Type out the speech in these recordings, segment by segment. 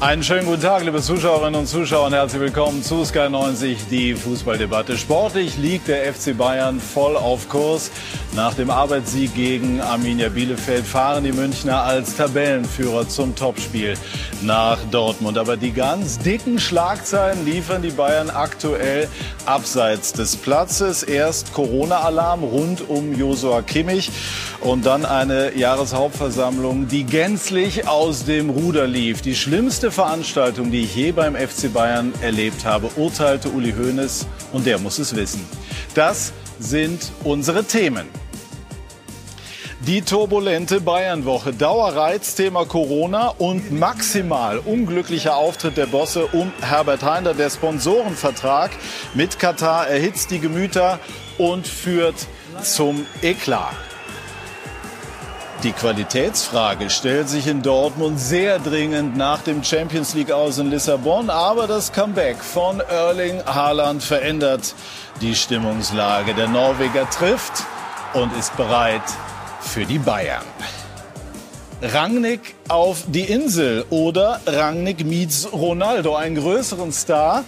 Einen schönen guten Tag, liebe Zuschauerinnen und Zuschauer, und herzlich willkommen zu Sky 90, die Fußballdebatte. Sportlich liegt der FC Bayern voll auf Kurs. Nach dem Arbeitssieg gegen Arminia Bielefeld fahren die Münchner als Tabellenführer zum Topspiel nach Dortmund. Aber die ganz dicken Schlagzeilen liefern die Bayern aktuell abseits des Platzes. Erst Corona-Alarm rund um Josua Kimmich und dann eine Jahreshauptversammlung, die gänzlich aus dem Ruder lief. Die schlimmste Veranstaltung, die ich je beim FC Bayern erlebt habe, urteilte Uli Hoeneß und der muss es wissen. Das sind unsere Themen. Die turbulente Bayernwoche, Dauerreiz, Thema Corona und maximal unglücklicher Auftritt der Bosse um Herbert Heinder. Der Sponsorenvertrag mit Katar erhitzt die Gemüter und führt zum Eklat. Die Qualitätsfrage stellt sich in Dortmund sehr dringend nach dem Champions League aus in Lissabon, aber das Comeback von Erling Haaland verändert die Stimmungslage. Der Norweger trifft und ist bereit für die Bayern. Rangnick auf die Insel oder Rangnick meets Ronaldo. Einen größeren Star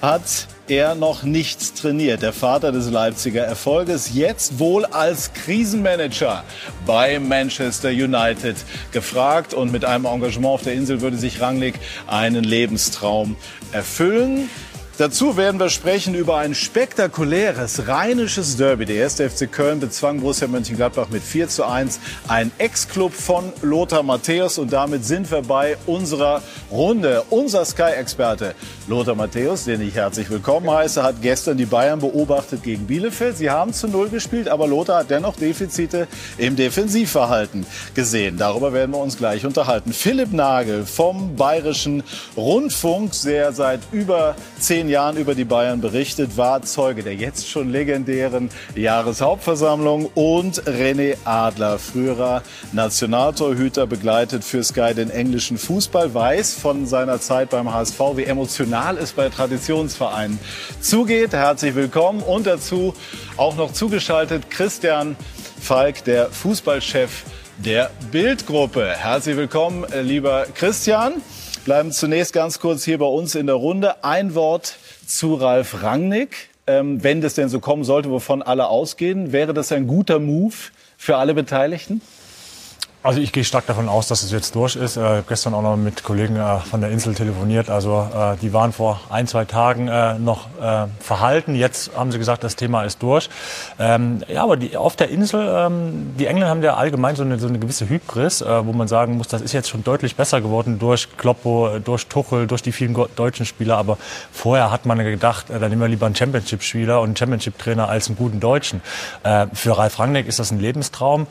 hat er noch nicht trainiert. Der Vater des Leipziger Erfolges jetzt wohl als Krisenmanager bei Manchester United gefragt. Und mit einem Engagement auf der Insel würde sich Rangnick einen Lebenstraum erfüllen. Dazu werden wir sprechen über ein spektakuläres rheinisches Derby. Der erste FC Köln bezwang Borussia Mönchengladbach mit 4 zu 1. Ein Ex-Club von Lothar Matthäus. Und damit sind wir bei unserer Runde. Unser Sky-Experte Lothar Matthäus, den ich herzlich willkommen heiße, hat gestern die Bayern beobachtet gegen Bielefeld. Sie haben zu Null gespielt, aber Lothar hat dennoch Defizite im Defensivverhalten gesehen. Darüber werden wir uns gleich unterhalten. Philipp Nagel vom Bayerischen Rundfunk, der seit über zehn Jahren über die Bayern berichtet, war Zeuge der jetzt schon legendären Jahreshauptversammlung und René Adler, früherer Nationaltorhüter, begleitet für Sky den englischen Fußball, weiß von seiner Zeit beim HSV, wie emotional es bei Traditionsvereinen zugeht. Herzlich willkommen und dazu auch noch zugeschaltet Christian Falk, der Fußballchef der Bildgruppe. Herzlich willkommen, lieber Christian bleiben zunächst ganz kurz hier bei uns in der Runde. Ein Wort zu Ralf Rangnick. Ähm, wenn das denn so kommen sollte, wovon alle ausgehen, wäre das ein guter Move für alle Beteiligten? Also ich gehe stark davon aus, dass es jetzt durch ist. Ich äh, habe gestern auch noch mit Kollegen äh, von der Insel telefoniert. Also äh, die waren vor ein, zwei Tagen noch verhalten. Jetzt haben sie gesagt, das Thema ist durch. Ähm, ja, aber die, auf der Insel, ähm, die Engländer haben ja allgemein so eine, so eine gewisse Hybris, wo man sagen muss, das ist jetzt schon deutlich besser geworden durch Kloppo, durch Tuchel, durch die vielen deutschen Spieler. Aber vorher hat man gedacht, dann nehmen wir lieber einen Championship-Spieler und einen Championship-Trainer als einen guten Deutschen. für Ralf Rangnick ist das ein Lebenstraum.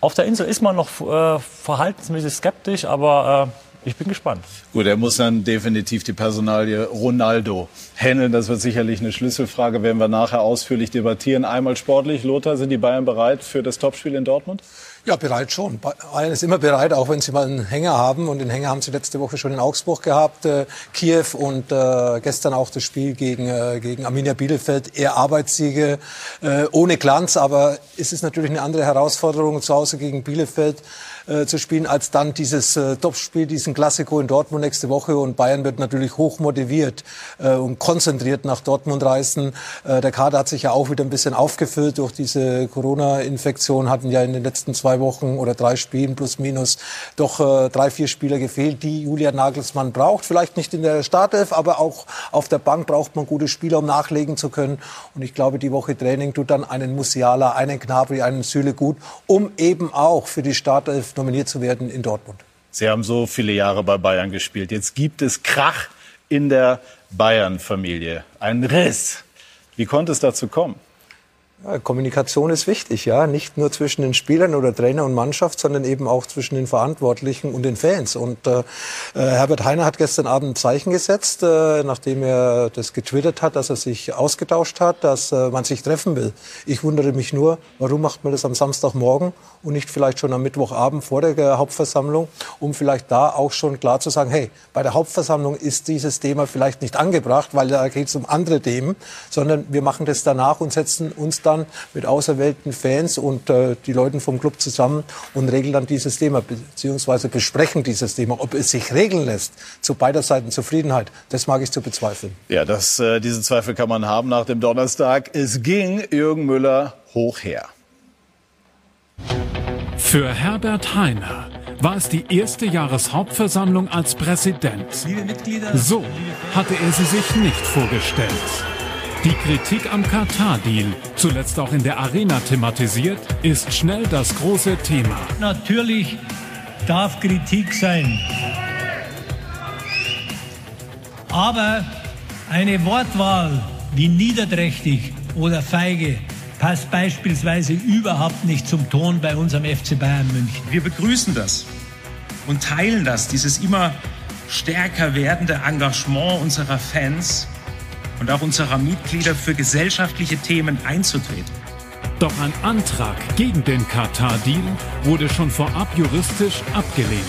Auf der Insel ist man noch äh, verhaltensmäßig skeptisch, aber äh, ich bin gespannt. Gut, er muss dann definitiv die Personalie Ronaldo handeln. Das wird sicherlich eine Schlüsselfrage, werden wir nachher ausführlich debattieren. Einmal sportlich, Lothar, sind die Bayern bereit für das Topspiel in Dortmund? Ja, bereit schon. Bayern ist immer bereit, auch wenn sie mal einen Hänger haben. Und den Hänger haben sie letzte Woche schon in Augsburg gehabt, äh, Kiew und äh, gestern auch das Spiel gegen, äh, gegen Arminia Bielefeld. Eher Arbeitssiege, äh, ohne Glanz, aber es ist natürlich eine andere Herausforderung zu Hause gegen Bielefeld äh, zu spielen, als dann dieses äh, Topspiel, diesen Klassiko in Dortmund nächste Woche. Und Bayern wird natürlich hoch motiviert äh, und konzentriert nach Dortmund reisen. Äh, der Kader hat sich ja auch wieder ein bisschen aufgefüllt durch diese Corona-Infektion, hatten ja in den letzten zwei Wochen oder drei Spielen plus minus doch äh, drei, vier Spieler gefehlt, die Julian Nagelsmann braucht. Vielleicht nicht in der Startelf, aber auch auf der Bank braucht man gute Spieler, um nachlegen zu können. Und ich glaube, die Woche Training tut dann einen Musiala, einen Gnabry, einen Süle gut, um eben auch für die Startelf nominiert zu werden in Dortmund. Sie haben so viele Jahre bei Bayern gespielt. Jetzt gibt es Krach in der Bayern-Familie. Ein Riss. Wie konnte es dazu kommen? Ja, Kommunikation ist wichtig, ja. Nicht nur zwischen den Spielern oder Trainer und Mannschaft, sondern eben auch zwischen den Verantwortlichen und den Fans. Und äh, äh Herbert Heiner hat gestern Abend ein Zeichen gesetzt, äh, nachdem er das getwittert hat, dass er sich ausgetauscht hat, dass äh, man sich treffen will. Ich wundere mich nur, warum macht man das am Samstagmorgen und nicht vielleicht schon am Mittwochabend vor der Hauptversammlung, um vielleicht da auch schon klar zu sagen, hey, bei der Hauptversammlung ist dieses Thema vielleicht nicht angebracht, weil da geht es um andere Themen, sondern wir machen das danach und setzen uns da dann mit auserwählten Fans und äh, die Leuten vom Club zusammen und regeln dann dieses Thema, beziehungsweise besprechen dieses Thema. Ob es sich regeln lässt, zu beider Seiten Zufriedenheit, das mag ich zu bezweifeln. Ja, das, äh, diese Zweifel kann man haben nach dem Donnerstag. Es ging Jürgen Müller hoch her. Für Herbert Heiner war es die erste Jahreshauptversammlung als Präsident. So hatte er sie sich nicht vorgestellt. Die Kritik am Katar-Deal, zuletzt auch in der Arena thematisiert, ist schnell das große Thema. Natürlich darf Kritik sein. Aber eine Wortwahl wie niederträchtig oder feige passt beispielsweise überhaupt nicht zum Ton bei unserem FC Bayern München. Wir begrüßen das und teilen das, dieses immer stärker werdende Engagement unserer Fans und auch unserer Mitglieder für gesellschaftliche Themen einzutreten. Doch ein Antrag gegen den Katar-Deal wurde schon vorab juristisch abgelehnt.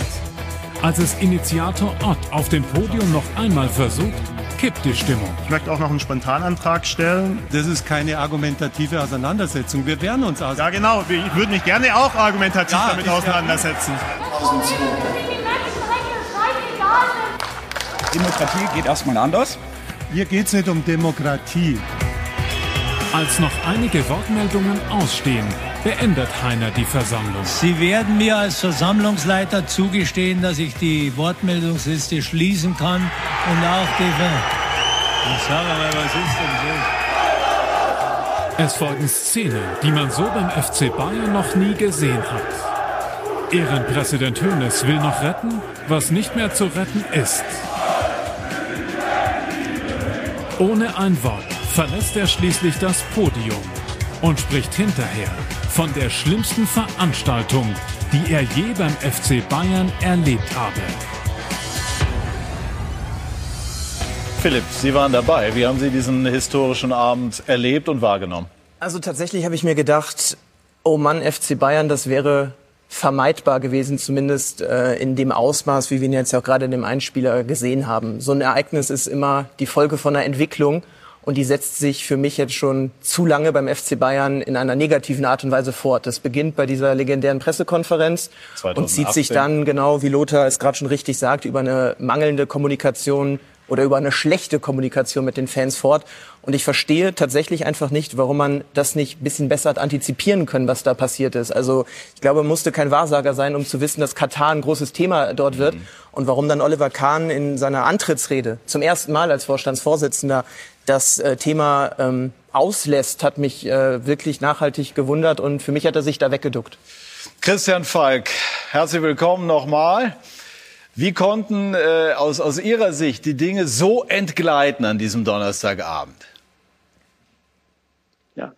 Als es Initiator Ott auf dem Podium noch einmal versucht, kippt die Stimmung. Ich möchte auch noch einen Spontanantrag stellen. Das ist keine argumentative Auseinandersetzung. Wir wehren uns aus. Ja, genau. Ich würde mich gerne auch argumentativ ja, damit auseinandersetzen. Demokratie geht erstmal anders. Hier geht es nicht um Demokratie. Als noch einige Wortmeldungen ausstehen, beendet Heiner die Versammlung. Sie werden mir als Versammlungsleiter zugestehen, dass ich die Wortmeldungsliste schließen kann und auch die. Ich sage mal, was ist denn so? Es folgen Szenen, die man so beim FC Bayern noch nie gesehen hat. Ehrenpräsident Hoeneß will noch retten, was nicht mehr zu retten ist. Ohne ein Wort verlässt er schließlich das Podium und spricht hinterher von der schlimmsten Veranstaltung, die er je beim FC Bayern erlebt habe. Philipp, Sie waren dabei. Wie haben Sie diesen historischen Abend erlebt und wahrgenommen? Also tatsächlich habe ich mir gedacht, oh Mann, FC Bayern, das wäre vermeidbar gewesen, zumindest äh, in dem Ausmaß, wie wir ihn jetzt ja auch gerade in dem Einspieler gesehen haben. So ein Ereignis ist immer die Folge von einer Entwicklung und die setzt sich für mich jetzt schon zu lange beim FC Bayern in einer negativen Art und Weise fort. Das beginnt bei dieser legendären Pressekonferenz 2018. und zieht sich dann, genau wie Lothar es gerade schon richtig sagt, über eine mangelnde Kommunikation oder über eine schlechte Kommunikation mit den Fans fort. Und ich verstehe tatsächlich einfach nicht, warum man das nicht ein bisschen besser hat antizipieren können, was da passiert ist. Also ich glaube, man musste kein Wahrsager sein, um zu wissen, dass Katar ein großes Thema dort wird. Mhm. Und warum dann Oliver Kahn in seiner Antrittsrede zum ersten Mal als Vorstandsvorsitzender das äh, Thema ähm, auslässt, hat mich äh, wirklich nachhaltig gewundert und für mich hat er sich da weggeduckt. Christian Falk, herzlich willkommen nochmal. Wie konnten äh, aus, aus Ihrer Sicht die Dinge so entgleiten an diesem Donnerstagabend? Ja,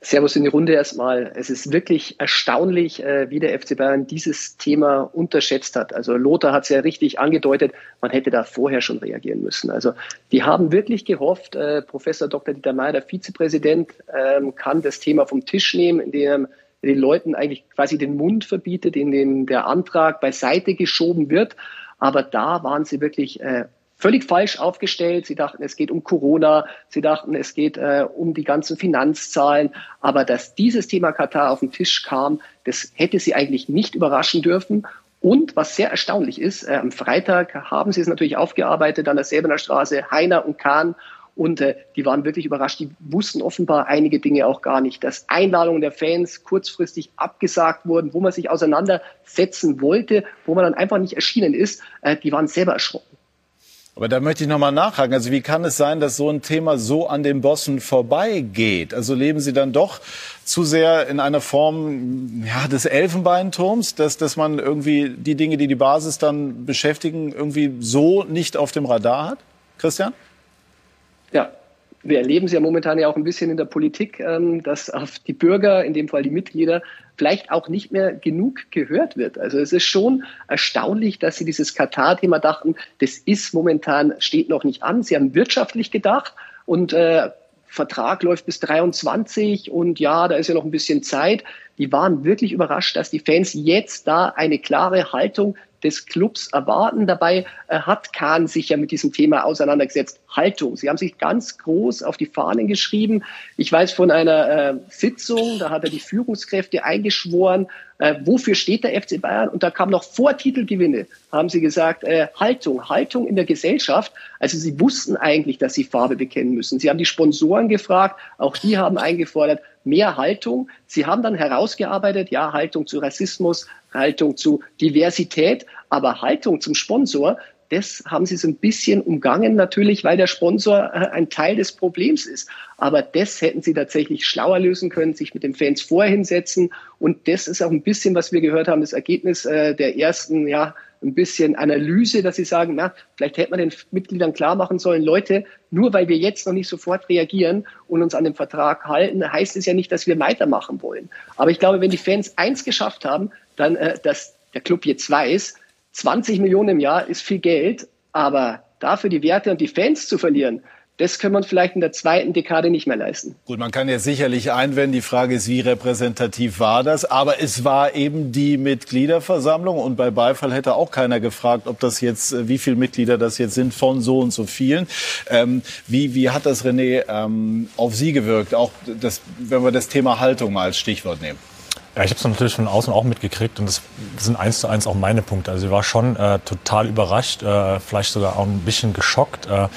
Servus in die Runde erstmal. Es ist wirklich erstaunlich, äh, wie der FC Bayern dieses Thema unterschätzt hat. Also Lothar hat es ja richtig angedeutet, man hätte da vorher schon reagieren müssen. Also die haben wirklich gehofft, äh, Professor Dr. Dieter Mayer, der Vizepräsident, ähm, kann das Thema vom Tisch nehmen, indem er den Leuten eigentlich quasi den Mund verbietet, in dem der Antrag beiseite geschoben wird. Aber da waren sie wirklich äh, völlig falsch aufgestellt. Sie dachten, es geht um Corona, sie dachten, es geht äh, um die ganzen Finanzzahlen. Aber dass dieses Thema Katar auf den Tisch kam, das hätte sie eigentlich nicht überraschen dürfen. Und was sehr erstaunlich ist, äh, am Freitag haben sie es natürlich aufgearbeitet an der Säbener Straße, Heiner und Kahn. Und äh, die waren wirklich überrascht. Die wussten offenbar einige Dinge auch gar nicht, dass Einladungen der Fans kurzfristig abgesagt wurden, wo man sich auseinandersetzen wollte, wo man dann einfach nicht erschienen ist. Äh, die waren selber erschrocken. Aber da möchte ich noch mal nachhaken. Also wie kann es sein, dass so ein Thema so an den Bossen vorbeigeht? Also leben Sie dann doch zu sehr in einer Form ja, des Elfenbeinturms, dass, dass man irgendwie die Dinge, die die Basis dann beschäftigen, irgendwie so nicht auf dem Radar hat? Christian? Ja, wir erleben es ja momentan ja auch ein bisschen in der Politik, ähm, dass auf die Bürger, in dem Fall die Mitglieder, vielleicht auch nicht mehr genug gehört wird. Also es ist schon erstaunlich, dass sie dieses Katar-Thema dachten, das ist momentan, steht noch nicht an. Sie haben wirtschaftlich gedacht und äh, Vertrag läuft bis 23 und ja, da ist ja noch ein bisschen Zeit. Die waren wirklich überrascht, dass die Fans jetzt da eine klare Haltung des Clubs erwarten. Dabei äh, hat Kahn sich ja mit diesem Thema auseinandergesetzt. Haltung. Sie haben sich ganz groß auf die Fahnen geschrieben. Ich weiß von einer äh, Sitzung, da hat er die Führungskräfte eingeschworen, äh, wofür steht der FC Bayern? Und da kam noch vor Titelgewinne, haben sie gesagt, Haltung, Haltung in der Gesellschaft. Also sie wussten eigentlich, dass sie Farbe bekennen müssen. Sie haben die Sponsoren gefragt, auch die haben eingefordert, mehr Haltung. Sie haben dann herausgearbeitet, ja, Haltung zu Rassismus, Haltung zu Diversität, aber Haltung zum Sponsor, das haben sie so ein bisschen umgangen natürlich, weil der Sponsor äh, ein Teil des Problems ist. Aber das hätten sie tatsächlich schlauer lösen können, sich mit den Fans vorher setzen. Und das ist auch ein bisschen, was wir gehört haben, das Ergebnis äh, der ersten, ja, ein bisschen Analyse, dass sie sagen, na, vielleicht hätte man den Mitgliedern klar machen sollen, Leute, nur weil wir jetzt noch nicht sofort reagieren und uns an den Vertrag halten, heißt es ja nicht, dass wir weitermachen wollen. Aber ich glaube, wenn die Fans eins geschafft haben, dann, äh, dass der Club jetzt weiß, 20 Millionen im Jahr ist viel Geld, aber dafür die Werte und die Fans zu verlieren, das kann man vielleicht in der zweiten Dekade nicht mehr leisten. Gut, man kann jetzt sicherlich einwenden, die Frage ist, wie repräsentativ war das? Aber es war eben die Mitgliederversammlung und bei Beifall hätte auch keiner gefragt, ob das jetzt, wie viele Mitglieder das jetzt sind von so und so vielen. Ähm, wie, wie hat das René ähm, auf Sie gewirkt? Auch das, wenn wir das Thema Haltung mal als Stichwort nehmen. Ja, ich habe es natürlich von außen auch mitgekriegt und das sind eins zu eins auch meine Punkte. Also ich war schon äh, total überrascht, äh, vielleicht sogar auch ein bisschen geschockt, äh,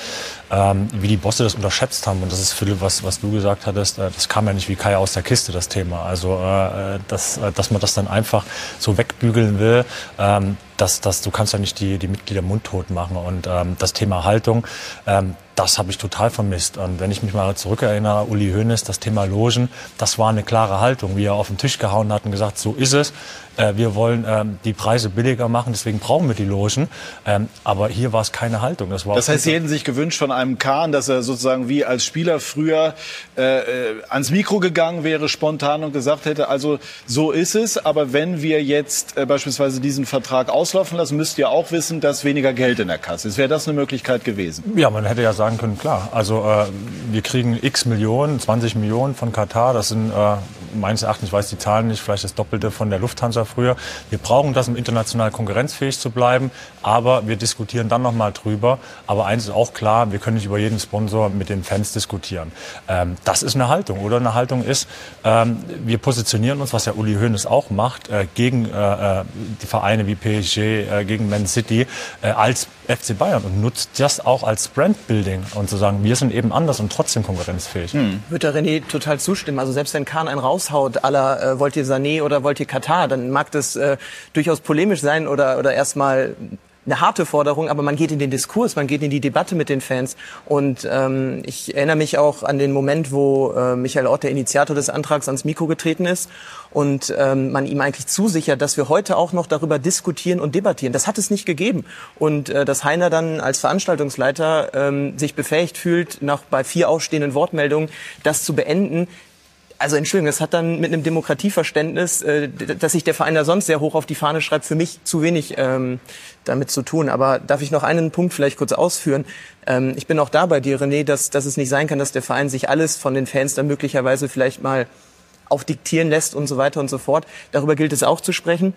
ähm, wie die Bosse das unterschätzt haben. Und das ist Philipp, was, was du gesagt hattest, äh, das kam ja nicht wie Kai aus der Kiste, das Thema. Also äh, dass, äh, dass man das dann einfach so wegbügeln will, ähm, dass, dass du kannst ja nicht die, die Mitglieder mundtot machen. Und ähm, das Thema Haltung, ähm, das habe ich total vermisst. Und wenn ich mich mal zurückerinnere, Uli Hoeneß, das Thema Logen, das war eine klare Haltung, wie er auf den Tisch gehauen hat und gesagt, so ist es. Äh, wir wollen ähm, die Preise billiger machen, deswegen brauchen wir die Logen. Ähm, aber hier war es keine Haltung. Das, war das heißt, Sie hätten sich gewünscht von einem Kahn, dass er sozusagen wie als Spieler früher äh, äh, ans Mikro gegangen wäre, spontan und gesagt hätte, also so ist es, aber wenn wir jetzt äh, beispielsweise diesen Vertrag auslaufen lassen, müsst ihr auch wissen, dass weniger Geld in der Kasse ist. Wäre das eine Möglichkeit gewesen? Ja, man hätte ja sagen können, klar. Also äh, wir kriegen x Millionen, 20 Millionen von Katar. Das sind äh, meines Erachtens, ich weiß die Zahlen nicht, vielleicht das Doppelte von der Lufthansa früher. Wir brauchen das, um international konkurrenzfähig zu bleiben. Aber wir diskutieren dann noch mal drüber. Aber eins ist auch klar, wir können nicht über jeden Sponsor mit den Fans diskutieren. Ähm, das ist eine Haltung. Oder eine Haltung ist, ähm, wir positionieren uns, was ja Uli Hoeneß auch macht, äh, gegen äh, äh die Vereine wie PSG, äh, gegen Man City äh, als FC Bayern und nutzt das auch als Brandbuilding und zu sagen, wir sind eben anders und trotzdem konkurrenzfähig. Hm. Würde René total zustimmen. Also selbst wenn Kahn einen raushaut, aller äh, wollt ihr Sané oder wollt ihr Katar, dann mag das äh, durchaus polemisch sein oder, oder erstmal eine harte Forderung, aber man geht in den Diskurs, man geht in die Debatte mit den Fans. Und ähm, ich erinnere mich auch an den Moment, wo äh, Michael Ott, der Initiator des Antrags, ans Mikro getreten ist und ähm, man ihm eigentlich zusichert, dass wir heute auch noch darüber diskutieren und debattieren. Das hat es nicht gegeben. Und äh, dass Heiner dann als Veranstaltungsleiter ähm, sich befähigt fühlt, nach bei vier ausstehenden Wortmeldungen das zu beenden, also Entschuldigung, das hat dann mit einem Demokratieverständnis, äh, dass sich der Verein da sonst sehr hoch auf die Fahne schreibt, für mich zu wenig ähm, damit zu tun. Aber darf ich noch einen Punkt vielleicht kurz ausführen? Ähm, ich bin auch da bei dir, René, dass, dass es nicht sein kann, dass der Verein sich alles von den Fans dann möglicherweise vielleicht mal aufdiktieren lässt und so weiter und so fort. Darüber gilt es auch zu sprechen.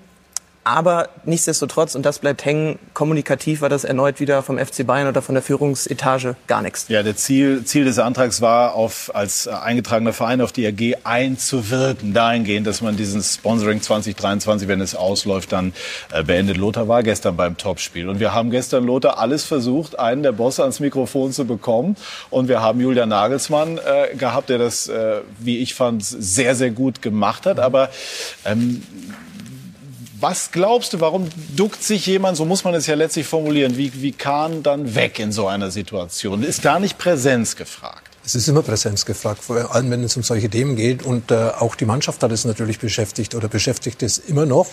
Aber nichtsdestotrotz, und das bleibt hängen, kommunikativ war das erneut wieder vom FC Bayern oder von der Führungsetage gar nichts. Ja, der Ziel, Ziel des Antrags war, auf, als eingetragener Verein auf die AG einzuwirken, dahingehend, dass man diesen Sponsoring 2023, wenn es ausläuft, dann äh, beendet. Lothar war gestern beim Topspiel. Und wir haben gestern, Lothar, alles versucht, einen der Bosse ans Mikrofon zu bekommen. Und wir haben Julian Nagelsmann äh, gehabt, der das, äh, wie ich fand, sehr, sehr gut gemacht hat. Aber ähm, was glaubst du, warum duckt sich jemand, so muss man es ja letztlich formulieren, wie, wie Kahn dann weg in so einer Situation? Ist da nicht Präsenz gefragt? Es ist immer Präsenz gefragt, vor allem wenn es um solche Themen geht. Und äh, auch die Mannschaft hat es natürlich beschäftigt oder beschäftigt es immer noch,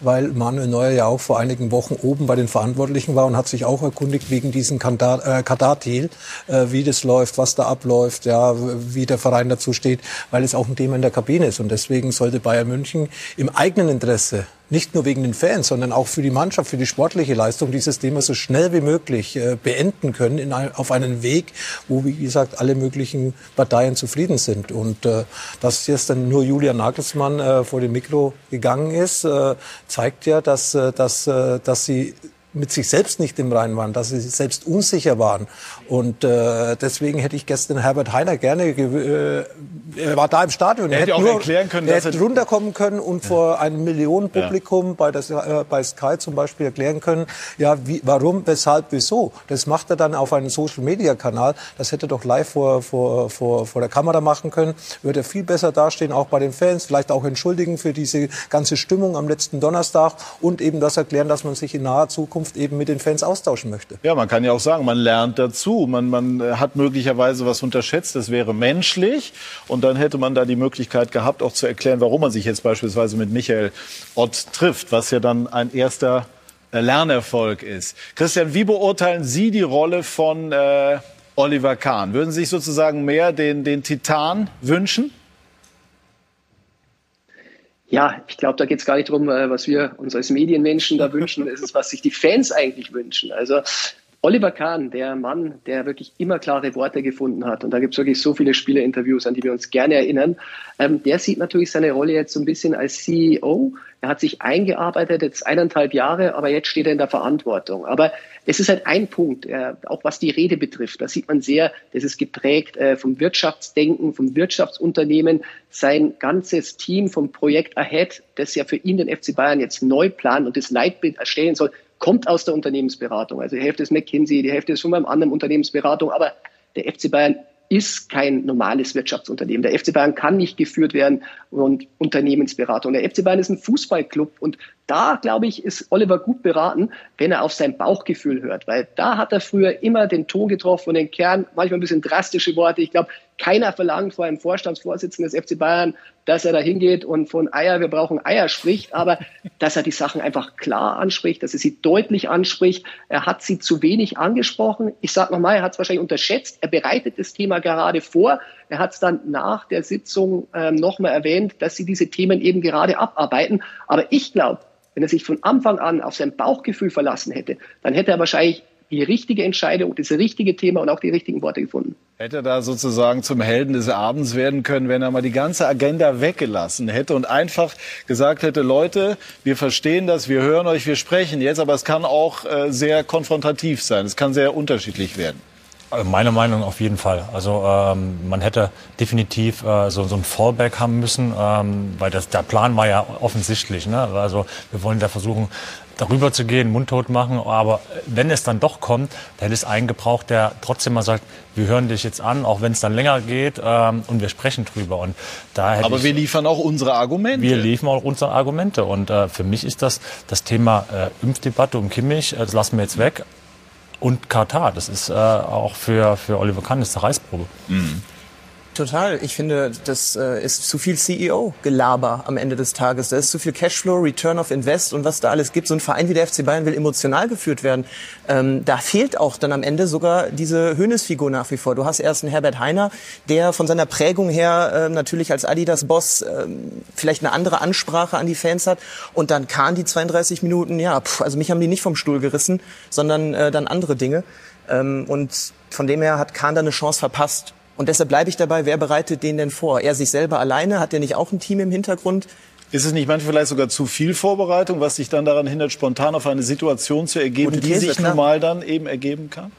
weil Manuel Neuer ja auch vor einigen Wochen oben bei den Verantwortlichen war und hat sich auch erkundigt wegen diesem Katar-Deal, äh, äh, wie das läuft, was da abläuft, ja, wie der Verein dazu steht, weil es auch ein Thema in der Kabine ist. Und deswegen sollte Bayern München im eigenen Interesse nicht nur wegen den Fans, sondern auch für die Mannschaft, für die sportliche Leistung dieses Thema so schnell wie möglich äh, beenden können in ein, auf einen Weg, wo, wie gesagt, alle möglichen Parteien zufrieden sind. Und äh, dass jetzt dann nur Julian Nagelsmann äh, vor dem Mikro gegangen ist, äh, zeigt ja, dass, äh, dass, äh, dass sie mit sich selbst nicht im Reinen waren, dass sie selbst unsicher waren. Und äh, deswegen hätte ich gestern Herbert Heiner gerne, äh, er war da im Stadion, er, er hätte auch nur, erklären können, er hätte runterkommen können und ja. vor einem Millionenpublikum ja. bei, das, äh, bei Sky zum Beispiel erklären können, ja, wie, warum, weshalb, wieso. Das macht er dann auf einem Social-Media-Kanal. Das hätte er doch live vor, vor, vor, vor der Kamera machen können. Würde er viel besser dastehen, auch bei den Fans, vielleicht auch entschuldigen für diese ganze Stimmung am letzten Donnerstag und eben das erklären, dass man sich in naher Zukunft Zukunft eben mit den Fans austauschen möchte. Ja, man kann ja auch sagen, man lernt dazu. Man, man äh, hat möglicherweise was unterschätzt, das wäre menschlich. Und dann hätte man da die Möglichkeit gehabt, auch zu erklären, warum man sich jetzt beispielsweise mit Michael Ott trifft, was ja dann ein erster äh, Lernerfolg ist. Christian, wie beurteilen Sie die Rolle von äh, Oliver Kahn? Würden Sie sich sozusagen mehr den, den Titan wünschen? Ja, ich glaube, da geht es gar nicht darum, äh, was wir uns als Medienmenschen da wünschen. Es ist, was sich die Fans eigentlich wünschen. Also Oliver Kahn, der Mann, der wirklich immer klare Worte gefunden hat, und da gibt es wirklich so viele Spielerinterviews, an die wir uns gerne erinnern, ähm, der sieht natürlich seine Rolle jetzt so ein bisschen als CEO. Er hat sich eingearbeitet, jetzt eineinhalb Jahre, aber jetzt steht er in der Verantwortung. Aber es ist halt ein Punkt, äh, auch was die Rede betrifft. Da sieht man sehr, das ist geprägt äh, vom Wirtschaftsdenken, vom Wirtschaftsunternehmen. Sein ganzes Team vom Projekt Ahead, das ja für ihn den FC Bayern jetzt neu plant und das Leitbild erstellen soll, kommt aus der Unternehmensberatung. Also die Hälfte ist McKinsey, die Hälfte ist von einem anderen Unternehmensberatung. Aber der FC Bayern ist kein normales Wirtschaftsunternehmen. Der FC Bayern kann nicht geführt werden und Unternehmensberatung. Der FC Bayern ist ein Fußballclub und da, glaube ich, ist Oliver gut beraten, wenn er auf sein Bauchgefühl hört, weil da hat er früher immer den Ton getroffen und den Kern, manchmal ein bisschen drastische Worte. Ich glaube, keiner verlangt vor einem Vorstandsvorsitzenden des FC Bayern, dass er da hingeht und von Eier, wir brauchen Eier spricht, aber dass er die Sachen einfach klar anspricht, dass er sie deutlich anspricht. Er hat sie zu wenig angesprochen. Ich sage nochmal, er hat es wahrscheinlich unterschätzt. Er bereitet das Thema gerade vor. Er hat es dann nach der Sitzung ähm, nochmal erwähnt, dass sie diese Themen eben gerade abarbeiten. Aber ich glaube, wenn er sich von Anfang an auf sein Bauchgefühl verlassen hätte, dann hätte er wahrscheinlich die richtige Entscheidung, das richtige Thema und auch die richtigen Worte gefunden. Hätte er da sozusagen zum Helden des Abends werden können, wenn er mal die ganze Agenda weggelassen hätte und einfach gesagt hätte, Leute, wir verstehen das, wir hören euch, wir sprechen jetzt, aber es kann auch äh, sehr konfrontativ sein, es kann sehr unterschiedlich werden. Äh, meine Meinung auf jeden Fall. Also ähm, man hätte definitiv äh, so, so ein Fallback haben müssen, ähm, weil das, der Plan war ja offensichtlich. Ne? Also wir wollen da versuchen, darüber zu gehen, mundtot machen. Aber wenn es dann doch kommt, dann hätte es einen gebraucht, der trotzdem mal sagt, wir hören dich jetzt an, auch wenn es dann länger geht ähm, und wir sprechen drüber. Und da hätte Aber ich, wir liefern auch unsere Argumente. Wir liefern auch unsere Argumente. Und äh, für mich ist das das Thema äh, Impfdebatte um Kimmich, äh, das lassen wir jetzt weg und Katar. Das ist äh, auch für, für Oliver Kahn eine Reißprobe. Mhm. Total. Ich finde, das äh, ist zu viel CEO-Gelaber am Ende des Tages. Da ist zu viel Cashflow, Return of Invest und was da alles gibt. So ein Verein wie der FC Bayern will emotional geführt werden. Ähm, da fehlt auch dann am Ende sogar diese Höhnesfigur nach wie vor. Du hast erst einen Herbert Heiner, der von seiner Prägung her äh, natürlich als Adidas-Boss äh, vielleicht eine andere Ansprache an die Fans hat. Und dann Kahn die 32 Minuten, ja, pff, also mich haben die nicht vom Stuhl gerissen, sondern äh, dann andere Dinge. Ähm, und von dem her hat Kahn da eine Chance verpasst und deshalb bleibe ich dabei, wer bereitet den denn vor? Er sich selber alleine? Hat er nicht auch ein Team im Hintergrund? Ist es nicht manchmal vielleicht sogar zu viel Vorbereitung, was sich dann daran hindert, spontan auf eine Situation zu ergeben, die sich normal dann eben ergeben kann?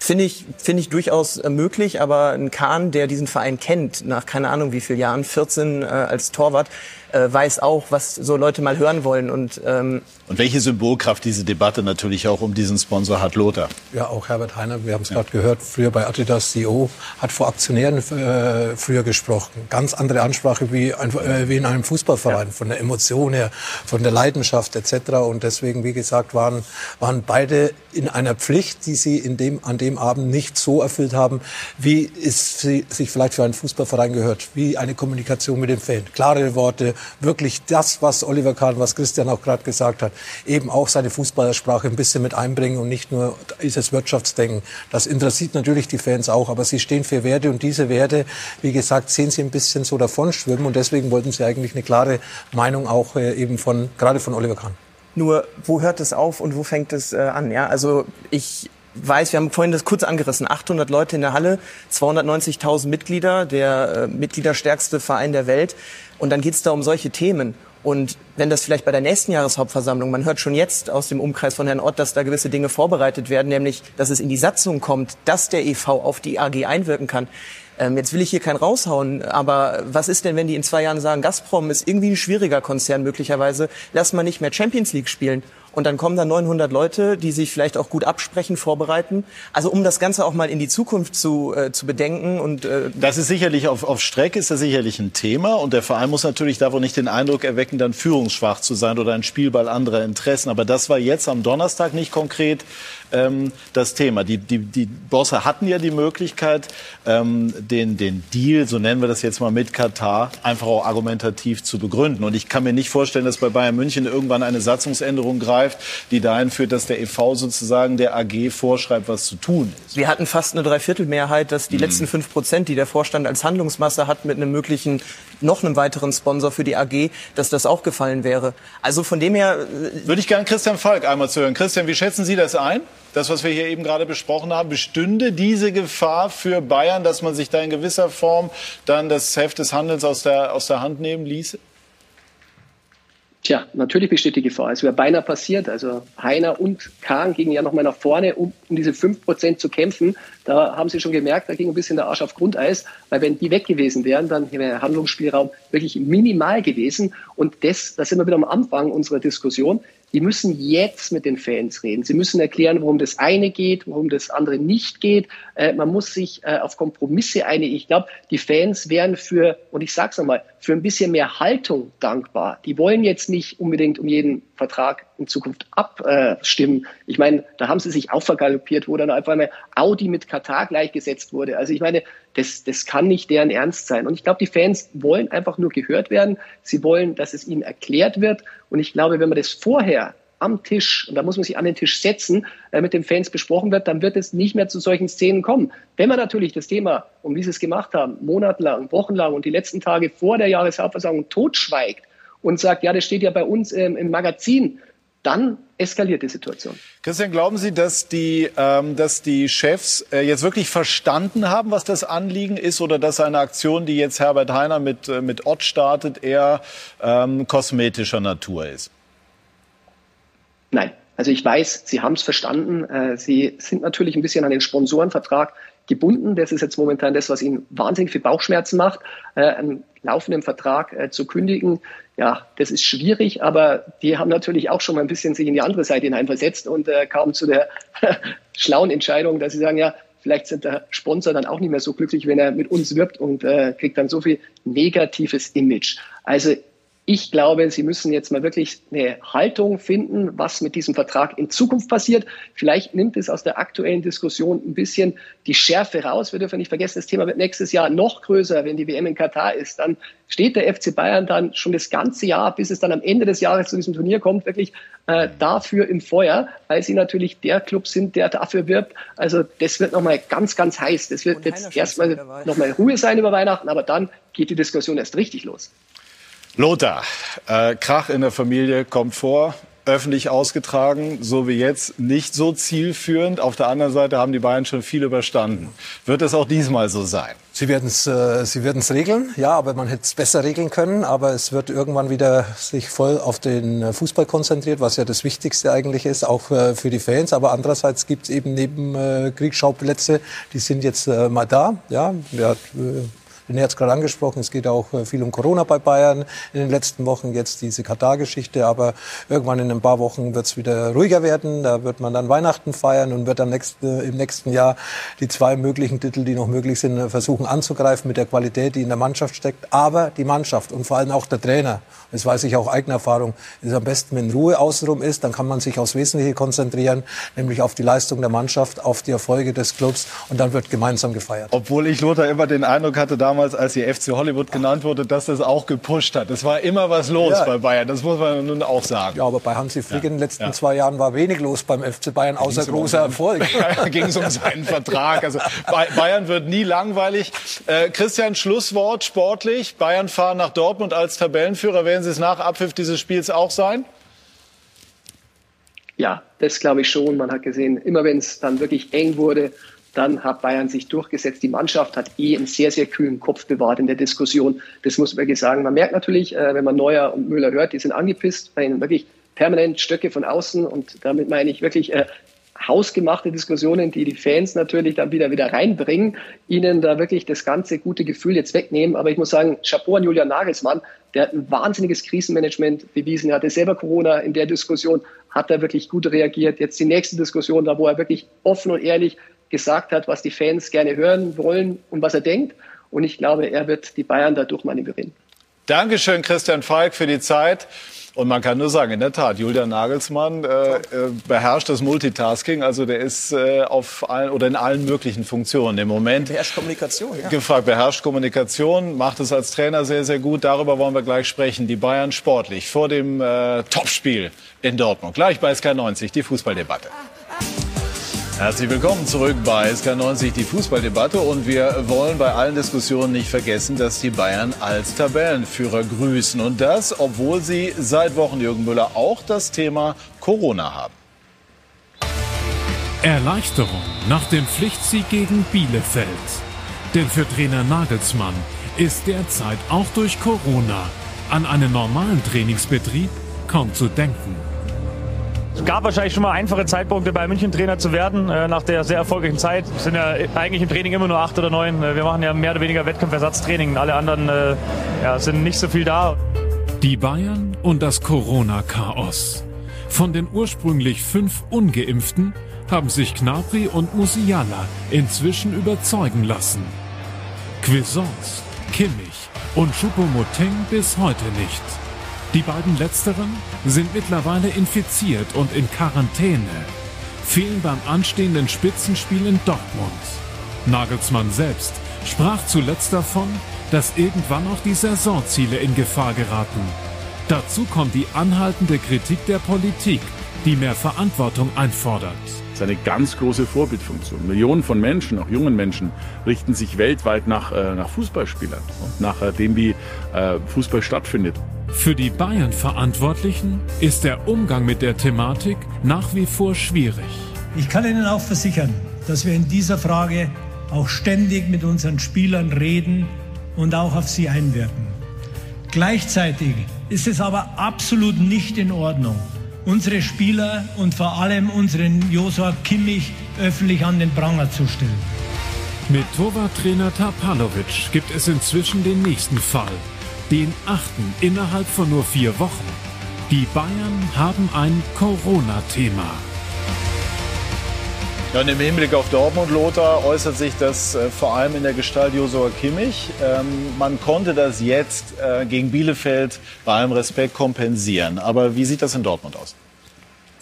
Finde ich, finde ich durchaus äh, möglich, aber ein Kahn, der diesen Verein kennt, nach keine Ahnung wie vielen Jahren, 14 äh, als Torwart, äh, weiß auch, was so Leute mal hören wollen. Und, ähm und welche Symbolkraft diese Debatte natürlich auch um diesen Sponsor hat, Lothar? Ja, auch Herbert Heiner, wir haben es ja. gerade gehört, früher bei Adidas CEO, hat vor Aktionären äh, früher gesprochen. Ganz andere Ansprache wie, ein, äh, wie in einem Fußballverein, ja. von der Emotion her, von der Leidenschaft etc. Und deswegen, wie gesagt, waren, waren beide in einer Pflicht, die sie in dem, an dem Abend nicht so erfüllt haben, wie es sich vielleicht für einen Fußballverein gehört, wie eine Kommunikation mit dem Fan. Klare Worte, wirklich das, was Oliver Kahn, was Christian auch gerade gesagt hat, eben auch seine Fußballersprache ein bisschen mit einbringen und nicht nur dieses Wirtschaftsdenken. Das interessiert natürlich die Fans auch, aber sie stehen für Werte und diese Werte, wie gesagt, sehen sie ein bisschen so davon schwimmen und deswegen wollten sie eigentlich eine klare Meinung auch äh, eben von, gerade von Oliver Kahn. Nur, wo hört es auf und wo fängt es äh, an? Ja, also ich weiß, wir haben vorhin das kurz angerissen, 800 Leute in der Halle, 290.000 Mitglieder, der äh, mitgliederstärkste Verein der Welt. Und dann geht es da um solche Themen. Und wenn das vielleicht bei der nächsten Jahreshauptversammlung, man hört schon jetzt aus dem Umkreis von Herrn Ott, dass da gewisse Dinge vorbereitet werden, nämlich, dass es in die Satzung kommt, dass der EV auf die AG einwirken kann. Ähm, jetzt will ich hier keinen raushauen, aber was ist denn, wenn die in zwei Jahren sagen, Gazprom ist irgendwie ein schwieriger Konzern möglicherweise, lass mal nicht mehr Champions League spielen. Und dann kommen da 900 Leute, die sich vielleicht auch gut absprechen, vorbereiten. Also um das Ganze auch mal in die Zukunft zu, äh, zu bedenken. Und, äh das ist sicherlich auf, auf Strecke ist das sicherlich ein Thema. Und der Verein muss natürlich davon nicht den Eindruck erwecken, dann führungsschwach zu sein oder ein Spielball anderer Interessen. Aber das war jetzt am Donnerstag nicht konkret ähm, das Thema. Die, die, die Bosse hatten ja die Möglichkeit, ähm, den, den Deal, so nennen wir das jetzt mal mit Katar, einfach auch argumentativ zu begründen. Und ich kann mir nicht vorstellen, dass bei Bayern München irgendwann eine Satzungsänderung greift, die dahin führt, dass der EV sozusagen der AG vorschreibt, was zu tun ist. Wir hatten fast eine Dreiviertelmehrheit, dass die mhm. letzten fünf Prozent, die der Vorstand als Handlungsmasse hat, mit einem möglichen noch einem weiteren Sponsor für die AG, dass das auch gefallen wäre. Also von dem her äh, würde ich gerne Christian Falk einmal zuhören. Christian, wie schätzen Sie das ein? Das, was wir hier eben gerade besprochen haben, bestünde diese Gefahr für Bayern, dass man sich da in gewisser Form dann das Heft des Handelns aus der, aus der Hand nehmen ließe? Tja, natürlich besteht die Gefahr. Es wäre beinahe passiert. Also Heiner und Kahn gingen ja noch mal nach vorne, um, um diese 5% zu kämpfen. Da haben sie schon gemerkt, da ging ein bisschen der Arsch auf Grundeis, weil wenn die weg gewesen wären, dann wäre der Handlungsspielraum wirklich minimal gewesen. Und das, da sind wir wieder am Anfang unserer Diskussion. Die müssen jetzt mit den Fans reden. Sie müssen erklären, worum das eine geht, worum das andere nicht geht. Äh, man muss sich äh, auf Kompromisse einigen. Ich glaube, die Fans wären für, und ich sage es nochmal, für ein bisschen mehr Haltung dankbar. Die wollen jetzt nicht unbedingt um jeden Vertrag in Zukunft abstimmen. ich meine, da haben sie sich auch vergaloppiert, wo dann einfach mal Audi mit Katar gleichgesetzt wurde. Also ich meine, das, das kann nicht deren Ernst sein. Und ich glaube, die Fans wollen einfach nur gehört werden. Sie wollen, dass es ihnen erklärt wird. Und ich glaube, wenn man das vorher am Tisch, und da muss man sich an den Tisch setzen, äh, mit den Fans besprochen wird, dann wird es nicht mehr zu solchen Szenen kommen. Wenn man natürlich das Thema, um wie sie es gemacht haben, monatelang, wochenlang und die letzten Tage vor der Jahreshauptversammlung totschweigt und sagt, ja, das steht ja bei uns ähm, im Magazin, dann eskaliert die Situation. Christian, glauben Sie, dass die, ähm, dass die Chefs äh, jetzt wirklich verstanden haben, was das Anliegen ist, oder dass eine Aktion, die jetzt Herbert Heiner mit, äh, mit Ott startet, eher ähm, kosmetischer Natur ist? Nein. Also ich weiß, Sie haben es verstanden. Äh, Sie sind natürlich ein bisschen an den Sponsorenvertrag gebunden. Das ist jetzt momentan das, was Ihnen wahnsinnig viel Bauchschmerzen macht. Äh, einen laufenden Vertrag äh, zu kündigen, ja, das ist schwierig, aber die haben natürlich auch schon mal ein bisschen sich in die andere Seite hineinversetzt und äh, kamen zu der schlauen Entscheidung, dass sie sagen, ja, vielleicht sind der Sponsor dann auch nicht mehr so glücklich, wenn er mit uns wirbt und äh, kriegt dann so viel negatives Image. Also ich glaube, Sie müssen jetzt mal wirklich eine Haltung finden, was mit diesem Vertrag in Zukunft passiert. Vielleicht nimmt es aus der aktuellen Diskussion ein bisschen die Schärfe raus. Wir dürfen nicht vergessen, das Thema wird nächstes Jahr noch größer, wenn die WM in Katar ist. Dann steht der FC Bayern dann schon das ganze Jahr, bis es dann am Ende des Jahres zu diesem Turnier kommt, wirklich äh, dafür im Feuer, weil sie natürlich der Club sind, der dafür wirbt. Also das wird nochmal ganz, ganz heiß. Das wird jetzt erstmal nochmal Ruhe sein über Weihnachten, aber dann geht die Diskussion erst richtig los. Lothar, äh, Krach in der Familie kommt vor, öffentlich ausgetragen, so wie jetzt, nicht so zielführend. Auf der anderen Seite haben die Bayern schon viel überstanden. Wird es auch diesmal so sein? Sie werden es äh, regeln, ja, aber man hätte es besser regeln können. Aber es wird irgendwann wieder sich voll auf den äh, Fußball konzentriert, was ja das Wichtigste eigentlich ist, auch äh, für die Fans. Aber andererseits gibt es eben neben äh, Kriegsschauplätze, die sind jetzt äh, mal da. Ja, ja äh, Den hat es gerade angesprochen, es geht auch äh, viel um Corona bei Bayern in den letzten Wochen, jetzt diese Katar-Geschichte, aber irgendwann in ein paar Wochen wird es wieder ruhiger werden, da wird man dann Weihnachten feiern und wird dann nächste, im nächsten Jahr die zwei möglichen Titel, die noch möglich sind, versuchen anzugreifen mit der Qualität, die in der Mannschaft steckt, aber die Mannschaft und vor allem auch der Trainer, das weiß ich auch eigener Erfahrung, ist am besten, wenn Ruhe außenrum ist, dann kann man sich aufs Wesentliche konzentrieren, nämlich auf die Leistung der Mannschaft, auf die Erfolge des Clubs und dann wird gemeinsam gefeiert. Obwohl ich Lothar immer den Eindruck hatte damals, als die FC Hollywood genannt wurde, dass das auch gepusht hat. Es war immer was los ja. bei Bayern, das muss man nun auch sagen. Ja, aber bei Hansi Flick ja. in den letzten ja. zwei Jahren war wenig los beim FC Bayern, außer großer Erfolg. da ging es um seinen Vertrag. Also Bayern wird nie langweilig. Äh, Christian, Schlusswort sportlich. Bayern fahren nach Dortmund als Tabellenführer. Werden sie es nach Abpfiff dieses Spiels auch sein? Ja, das glaube ich schon. Man hat gesehen, immer wenn es dann wirklich eng wurde, dann hat Bayern sich durchgesetzt. Die Mannschaft hat eh einen sehr, sehr kühlen Kopf bewahrt in der Diskussion. Das muss man wirklich sagen. Man merkt natürlich, äh, wenn man Neuer und Müller hört, die sind angepisst, weil ihnen wirklich permanent Stöcke von außen und damit meine ich wirklich äh, hausgemachte Diskussionen, die die Fans natürlich dann wieder wieder reinbringen, ihnen da wirklich das ganze gute Gefühl jetzt wegnehmen. Aber ich muss sagen, Chapeau an Julian Nagelsmann, der hat ein wahnsinniges Krisenmanagement bewiesen. Er hatte selber Corona in der Diskussion, hat er wirklich gut reagiert. Jetzt die nächste Diskussion, da wo er wirklich offen und ehrlich gesagt hat, was die Fans gerne hören wollen und was er denkt. Und ich glaube, er wird die Bayern dadurch manövrieren. Dankeschön, Christian Falk, für die Zeit. Und man kann nur sagen, in der Tat, Julian Nagelsmann äh, äh, beherrscht das Multitasking. Also der ist äh, auf allen oder in allen möglichen Funktionen im Moment. Beherrscht Kommunikation. Ja. Gefragt, beherrscht Kommunikation, macht es als Trainer sehr, sehr gut. Darüber wollen wir gleich sprechen. Die Bayern sportlich vor dem äh, Topspiel in Dortmund. Gleich bei SK90, die Fußballdebatte. Herzlich willkommen zurück bei SK90, die Fußballdebatte. Und wir wollen bei allen Diskussionen nicht vergessen, dass die Bayern als Tabellenführer grüßen. Und das, obwohl sie seit Wochen, Jürgen Müller, auch das Thema Corona haben. Erleichterung nach dem Pflichtsieg gegen Bielefeld. Denn für Trainer Nagelsmann ist derzeit auch durch Corona an einen normalen Trainingsbetrieb kaum zu denken. Es gab wahrscheinlich schon mal einfache Zeitpunkte, bei München Trainer zu werden, äh, nach der sehr erfolgreichen Zeit. Wir sind ja eigentlich im Training immer nur acht oder neun. Äh, wir machen ja mehr oder weniger Wettkampfersatztraining. Alle anderen äh, ja, sind nicht so viel da. Die Bayern und das Corona-Chaos. Von den ursprünglich fünf Ungeimpften haben sich Knapri und Musiala inzwischen überzeugen lassen. Quisons, Kimmich und Choupo-Moting bis heute nicht. Die beiden letzteren sind mittlerweile infiziert und in Quarantäne, fehlen beim anstehenden Spitzenspiel in Dortmund. Nagelsmann selbst sprach zuletzt davon, dass irgendwann auch die Saisonziele in Gefahr geraten. Dazu kommt die anhaltende Kritik der Politik, die mehr Verantwortung einfordert. Das ist eine ganz große Vorbildfunktion. Millionen von Menschen, auch jungen Menschen, richten sich weltweit nach, äh, nach Fußballspielern und nach äh, dem, wie äh, Fußball stattfindet. Für die Bayern-Verantwortlichen ist der Umgang mit der Thematik nach wie vor schwierig. Ich kann Ihnen auch versichern, dass wir in dieser Frage auch ständig mit unseren Spielern reden und auch auf sie einwirken. Gleichzeitig ist es aber absolut nicht in Ordnung, unsere Spieler und vor allem unseren Josua Kimmich öffentlich an den Pranger zu stellen. Mit Torwarttrainer Tapalovic gibt es inzwischen den nächsten Fall den achten innerhalb von nur vier Wochen. Die Bayern haben ein Corona-Thema. Ja, und im Hinblick auf Dortmund, Lothar, äußert sich das äh, vor allem in der Gestalt Josua Kimmich. Ähm, man konnte das jetzt äh, gegen Bielefeld bei allem Respekt kompensieren. Aber wie sieht das in Dortmund aus?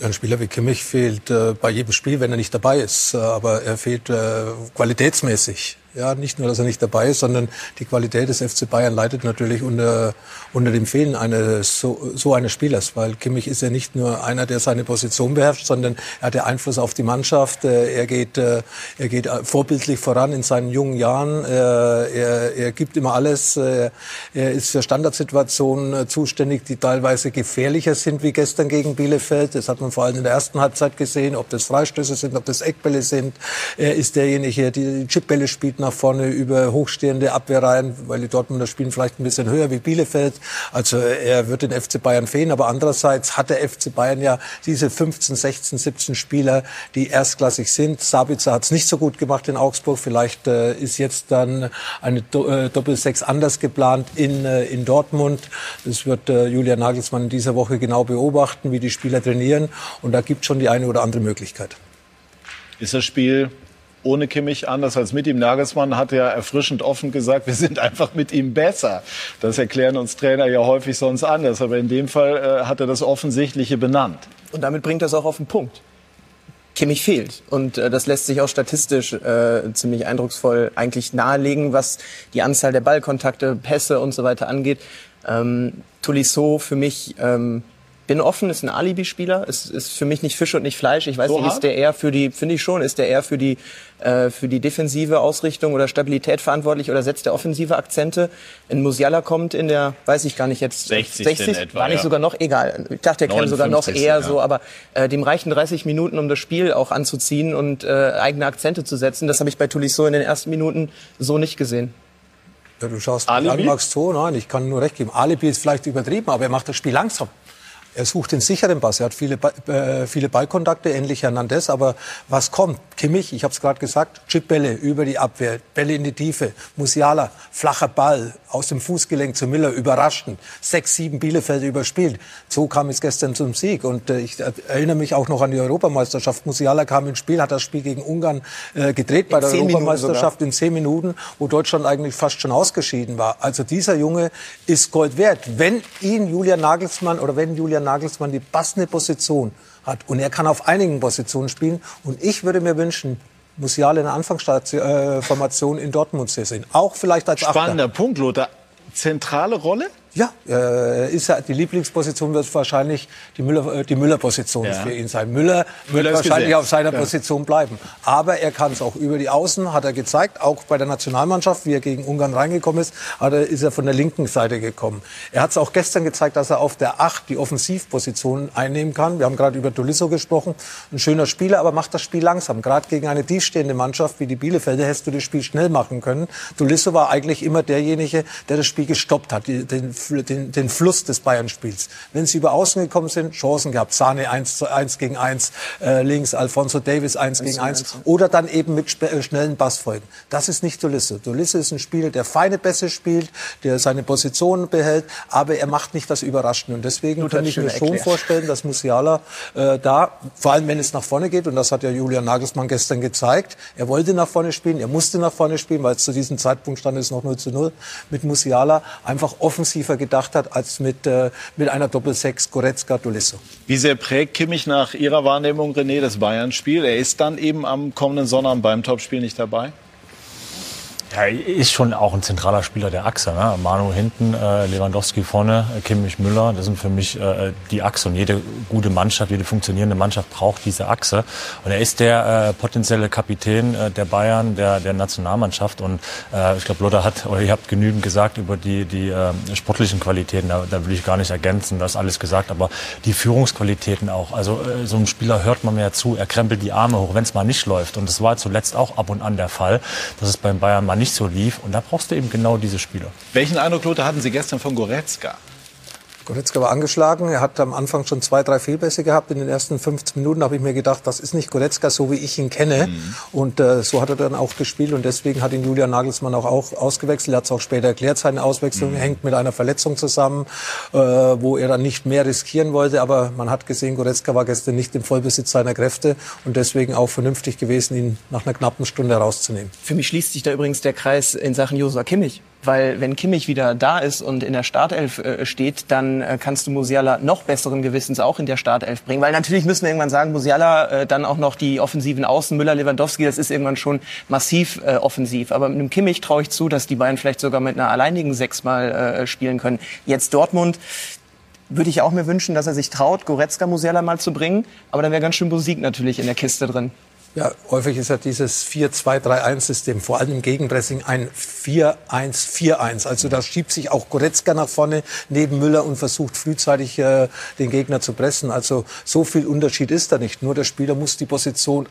Ein Spieler wie Kimmich fehlt äh, bei jedem Spiel, wenn er nicht dabei ist. Äh, aber er fehlt äh, qualitätsmäßig. Ja, nicht nur, dass er nicht dabei ist, sondern die Qualität des FC Bayern leidet natürlich unter, unter dem Fehlen eines so, so eines Spielers, weil Kimmich ist ja nicht nur einer, der seine Position beherrscht, sondern er hat ja Einfluss auf die Mannschaft. Äh, er geht, äh, er geht vorbildlich voran in seinen jungen Jahren. Äh, er, er gibt immer alles. Er ist für Standardsituationen zuständig, die teilweise gefährlicher sind wie gestern gegen Bielefeld. Das hat man vor allem in der ersten Halbzeit gesehen, ob das Freistöße sind, ob das Eckbälle sind. Er ist derjenige, der die Chipbälle spielt nach vorne über hochstehende Abwehrreihen, weil die Dortmunder spielen vielleicht ein bisschen höher wie Bielefeld. Also er wird den FC Bayern fehlen. Aber andererseits hat der FC Bayern ja diese 15, 16, 17 Spieler, die erstklassig sind. Sabitzer hat es nicht so gut gemacht in Augsburg. Vielleicht äh, ist jetzt dann eine Do äh, Doppelsechs anders geplant in, äh, in Dortmund. Das wird äh, Julian Nagelsmann in dieser Woche genau beobachten, wie die Spieler trainieren. Und da gibt schon die eine oder andere Möglichkeit. Ist das Spiel ohne Kimmich anders als mit ihm. Nagelsmann hat ja erfrischend offen gesagt, wir sind einfach mit ihm besser. Das erklären uns Trainer ja häufig sonst anders. Aber in dem Fall äh, hat er das Offensichtliche benannt. Und damit bringt es auch auf den Punkt. Kimmich fehlt. Und äh, das lässt sich auch statistisch äh, ziemlich eindrucksvoll eigentlich nahelegen, was die Anzahl der Ballkontakte, Pässe und so weiter angeht. Ähm, Tolisso für mich ähm, bin offen, ist ein Alibi-Spieler, ist, ist für mich nicht Fisch und nicht Fleisch. Ich weiß so nicht, ist der eher für die, finde ich schon, ist der eher für die, äh, für die defensive Ausrichtung oder Stabilität verantwortlich oder setzt der offensive Akzente? In Musiala kommt in der, weiß ich gar nicht jetzt, 60. 60 etwa, war nicht ja. sogar noch egal. Ich dachte, der kann sogar noch 59., eher ja. so, aber äh, dem reichen 30 Minuten, um das Spiel auch anzuziehen und äh, eigene Akzente zu setzen. Das habe ich bei Tolisso in den ersten Minuten so nicht gesehen. Ja, du schaust Alibi? an, Max so, nein, ich kann nur recht geben. Alibi ist vielleicht übertrieben, aber er macht das Spiel langsam. Er sucht den sicheren Pass. Er hat viele, äh, viele Ballkontakte, ähnlich Hernandez. Aber was kommt? Kimmich, ich habe es gerade gesagt, Chipbälle über die Abwehr, Bälle in die Tiefe. Musiala, flacher Ball aus dem Fußgelenk zu Müller, überraschend. Sechs, sieben Bielefeld überspielt. So kam es gestern zum Sieg. Und äh, ich erinnere mich auch noch an die Europameisterschaft. Musiala kam ins Spiel, hat das Spiel gegen Ungarn äh, gedreht bei der Europameisterschaft in zehn Minuten, wo Deutschland eigentlich fast schon ausgeschieden war. Also dieser Junge ist Gold wert. Wenn ihn Julian Nagelsmann oder wenn Julian Nagelsmann die passende Position hat und er kann auf einigen Positionen spielen und ich würde mir wünschen, Musiala in der Anfangsformation in Dortmund zu sehen. Auch vielleicht als Spannender Achter. Punkt, Lothar. Zentrale Rolle? Ja, äh, ist ja, die Lieblingsposition wird wahrscheinlich die Müller, äh, die Müller-Position Ja. für ihn sein. Müller wird Müller ist wahrscheinlich gesetzt. auf seiner Ja. Position bleiben. Aber er kann es auch über die Außen, hat er gezeigt, auch bei der Nationalmannschaft, wie er gegen Ungarn reingekommen ist, hat er, ist er von der linken Seite gekommen. Er hat es auch gestern gezeigt, dass er auf der 8 die Offensivposition einnehmen kann. Wir haben gerade über Tolisso gesprochen. Ein schöner Spieler, aber macht das Spiel langsam. Gerade gegen eine tiefstehende Mannschaft wie die Bielefelder hättest du das Spiel schnell machen können. Tolisso war eigentlich immer derjenige, der das Spiel gestoppt hat, den, den, den Fluss des Bayern-Spiels. Wenn sie über Außen gekommen sind, Chancen gehabt. Sahne 1, zu 1 gegen 1, äh, links Alfonso Davis 1 gegen 1 oder dann eben mit äh, schnellen Passfolgen. Das ist nicht Tolisso. Tolisso ist ein Spieler, der feine Pässe spielt, der seine Position behält, aber er macht nicht das Überraschende. Und deswegen Luther kann ich mir schon erklärt. vorstellen, dass Musiala äh, da, vor allem wenn es nach vorne geht, und das hat ja Julian Nagelsmann gestern gezeigt, er wollte nach vorne spielen, er musste nach vorne spielen, weil zu diesem Zeitpunkt stand es noch 0 zu 0, mit Musiala einfach offensiver gedacht hat, als mit, äh, mit einer Doppel-Sechs Goretzka-Tolisso. Wie sehr prägt Kimmich nach Ihrer Wahrnehmung, René, das Bayern-Spiel? Er ist dann eben am kommenden Sonnabend beim Topspiel nicht dabei? Ja, er ist schon auch ein zentraler Spieler der Achse. Ne? Manu hinten, äh, Lewandowski vorne, äh, Kimmich Müller. Das sind für mich äh, die Achse. Und jede gute Mannschaft, jede funktionierende Mannschaft braucht diese Achse. Und er ist der äh, potenzielle Kapitän äh, der Bayern, der, der Nationalmannschaft. Und äh, ich glaube, Lothar hat, oder ihr habt genügend gesagt über die, die äh, sportlichen Qualitäten. Da, da will ich gar nicht ergänzen, das ist alles gesagt. Aber die Führungsqualitäten auch. Also äh, so einem Spieler hört man mehr zu. Er krempelt die Arme hoch, wenn es mal nicht läuft. Und das war zuletzt auch ab und an der Fall, dass es beim Bayern mal nicht so lief. Und da brauchst du eben genau diese Spieler. Welchen Eindruck, Lothar, hatten Sie gestern von Goretzka? Goretzka war angeschlagen. Er hat am Anfang schon zwei, drei Fehlpässe gehabt. In den ersten 15 Minuten habe ich mir gedacht, das ist nicht Goretzka, so wie ich ihn kenne. Und äh, so hat er dann auch gespielt. Und deswegen hat ihn Julian Nagelsmann auch, auch ausgewechselt. Er hat es auch später erklärt. Seine Auswechslung hängt mit einer Verletzung zusammen, äh, wo er dann nicht mehr riskieren wollte. Aber man hat gesehen, Goretzka war gestern nicht im Vollbesitz seiner Kräfte. Und deswegen auch vernünftig gewesen, ihn nach einer knappen Stunde rauszunehmen. Für mich schließt sich da übrigens der Kreis in Sachen Josua Kimmich. Weil wenn Kimmich wieder da ist und in der Startelf äh, steht, dann äh, kannst du Musiala noch besseren Gewissens auch in der Startelf bringen. Weil natürlich müssen wir irgendwann sagen, Musiala äh, dann auch noch die offensiven Außen, Müller, Lewandowski, das ist irgendwann schon massiv äh, offensiv. Aber mit einem Kimmich traue ich zu, dass die beiden vielleicht sogar mit einer alleinigen sechsmal äh, spielen können. Jetzt Dortmund würde ich auch mir wünschen, dass er sich traut, Goretzka Musiala mal zu bringen. Aber dann wäre ganz schön Musik natürlich in der Kiste drin. Ja, häufig ist ja dieses 4-2-3-1-System, vor allem im Gegenpressing, ein 4-1-4-1. Also da schiebt sich auch Goretzka nach vorne neben Müller und versucht frühzeitig äh, den Gegner zu pressen. Also so viel Unterschied ist da nicht. Nur der Spieler muss die Position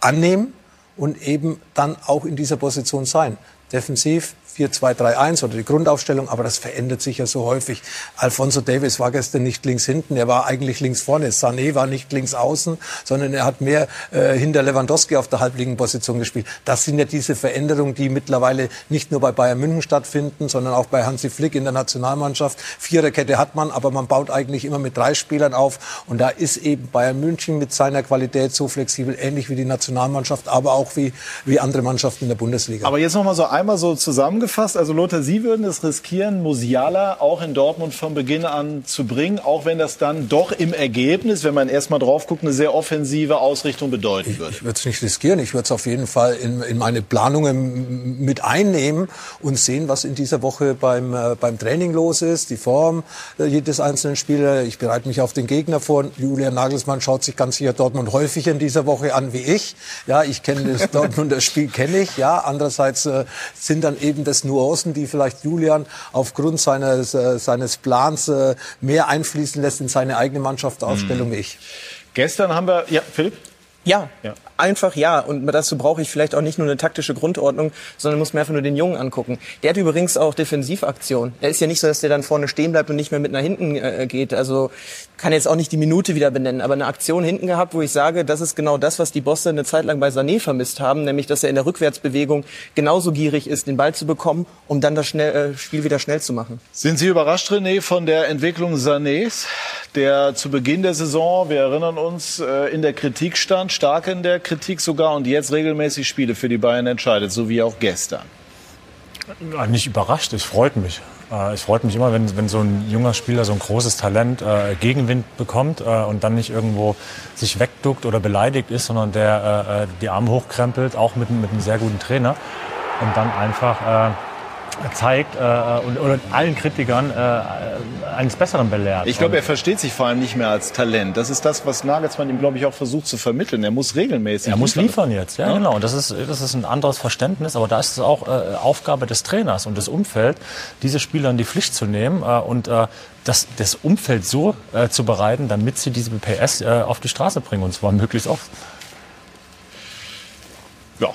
annehmen und eben dann auch in dieser Position sein. Defensiv 4-2-3-1 oder die Grundaufstellung, aber das verändert sich ja so häufig. Alfonso Davis war gestern nicht links hinten, er war eigentlich links vorne. Sané war nicht links außen, sondern er hat mehr äh, hinter Lewandowski auf der halbligen Position gespielt. Das sind ja diese Veränderungen, die mittlerweile nicht nur bei Bayern München stattfinden, sondern auch bei Hansi Flick in der Nationalmannschaft. Viererkette hat man, aber man baut eigentlich immer mit drei Spielern auf. Und da ist eben Bayern München mit seiner Qualität so flexibel, ähnlich wie die Nationalmannschaft, aber auch wie, wie andere Mannschaften in der Bundesliga. Aber jetzt noch mal so einmal so zusammen zusammengefasst, also Lothar, Sie würden es riskieren, Musiala auch in Dortmund von Beginn an zu bringen, auch wenn das dann doch im Ergebnis, wenn man erstmal drauf guckt, eine sehr offensive Ausrichtung bedeuten würde. Ich, ich würde es nicht riskieren. Ich würde es auf jeden Fall in, in, meine Planungen mit einnehmen und sehen, was in dieser Woche beim, äh, beim Training los ist, die Form äh, jedes einzelnen Spielers. Ich bereite mich auf den Gegner vor. Julian Nagelsmann schaut sich ganz sicher Dortmund häufiger in dieser Woche an wie ich. Ja, ich kenne das Dortmunder Spiel, kenne ich. Ja, andererseits äh, sind dann eben das es Nuancen, die vielleicht Julian aufgrund seines, äh, seines Plans äh, mehr einfließen lässt in seine eigene Mannschaftsaufstellung mhm. wie ich. Gestern haben wir, ja, Philipp? Ja, ja, einfach ja. Und dazu brauche ich vielleicht auch nicht nur eine taktische Grundordnung, sondern muss mir einfach nur den Jungen angucken. Der hat übrigens auch Defensivaktion. Er ist ja nicht so, dass der dann vorne stehen bleibt und nicht mehr mit nach hinten äh, geht. Also kann jetzt auch nicht die Minute wieder benennen, aber eine Aktion hinten gehabt, wo ich sage, das ist genau das, was die Bosse eine Zeit lang bei Sané vermisst haben, nämlich dass er in der Rückwärtsbewegung genauso gierig ist, den Ball zu bekommen, um dann das schnell, äh, Spiel wieder schnell zu machen. Sind Sie überrascht, René, von der Entwicklung Sanés, der zu Beginn der Saison, wir erinnern uns, äh, in der Kritik stand, stark in der Kritik sogar und jetzt regelmäßig Spiele für die Bayern entscheidet, so wie auch gestern? Nicht überrascht, es freut mich. Äh, es freut mich immer, wenn, wenn so ein junger Spieler so ein großes Talent äh, Gegenwind bekommt äh, und dann nicht irgendwo sich wegduckt oder beleidigt ist, sondern der äh, äh die Arme hochkrempelt, auch mit, mit einem sehr guten Trainer und dann einfach äh, zeigt äh, und, oder allen Kritikern äh, eines Besseren belehrt. Ich glaube, er versteht sich vor allem nicht mehr als Talent. Das ist das, was Nagelsmann ihm, glaube ich, auch versucht zu vermitteln. Er muss regelmäßig. Er muss liefern jetzt, ja, ja, genau. Und das ist, das ist ein anderes Verständnis, aber da ist es auch äh, Aufgabe des Trainers und des Umfelds, diese Spieler in die Pflicht zu nehmen äh, und äh, das, das Umfeld so äh, zu bereiten, damit sie diese PS äh, auf die Straße bringen und zwar möglichst oft.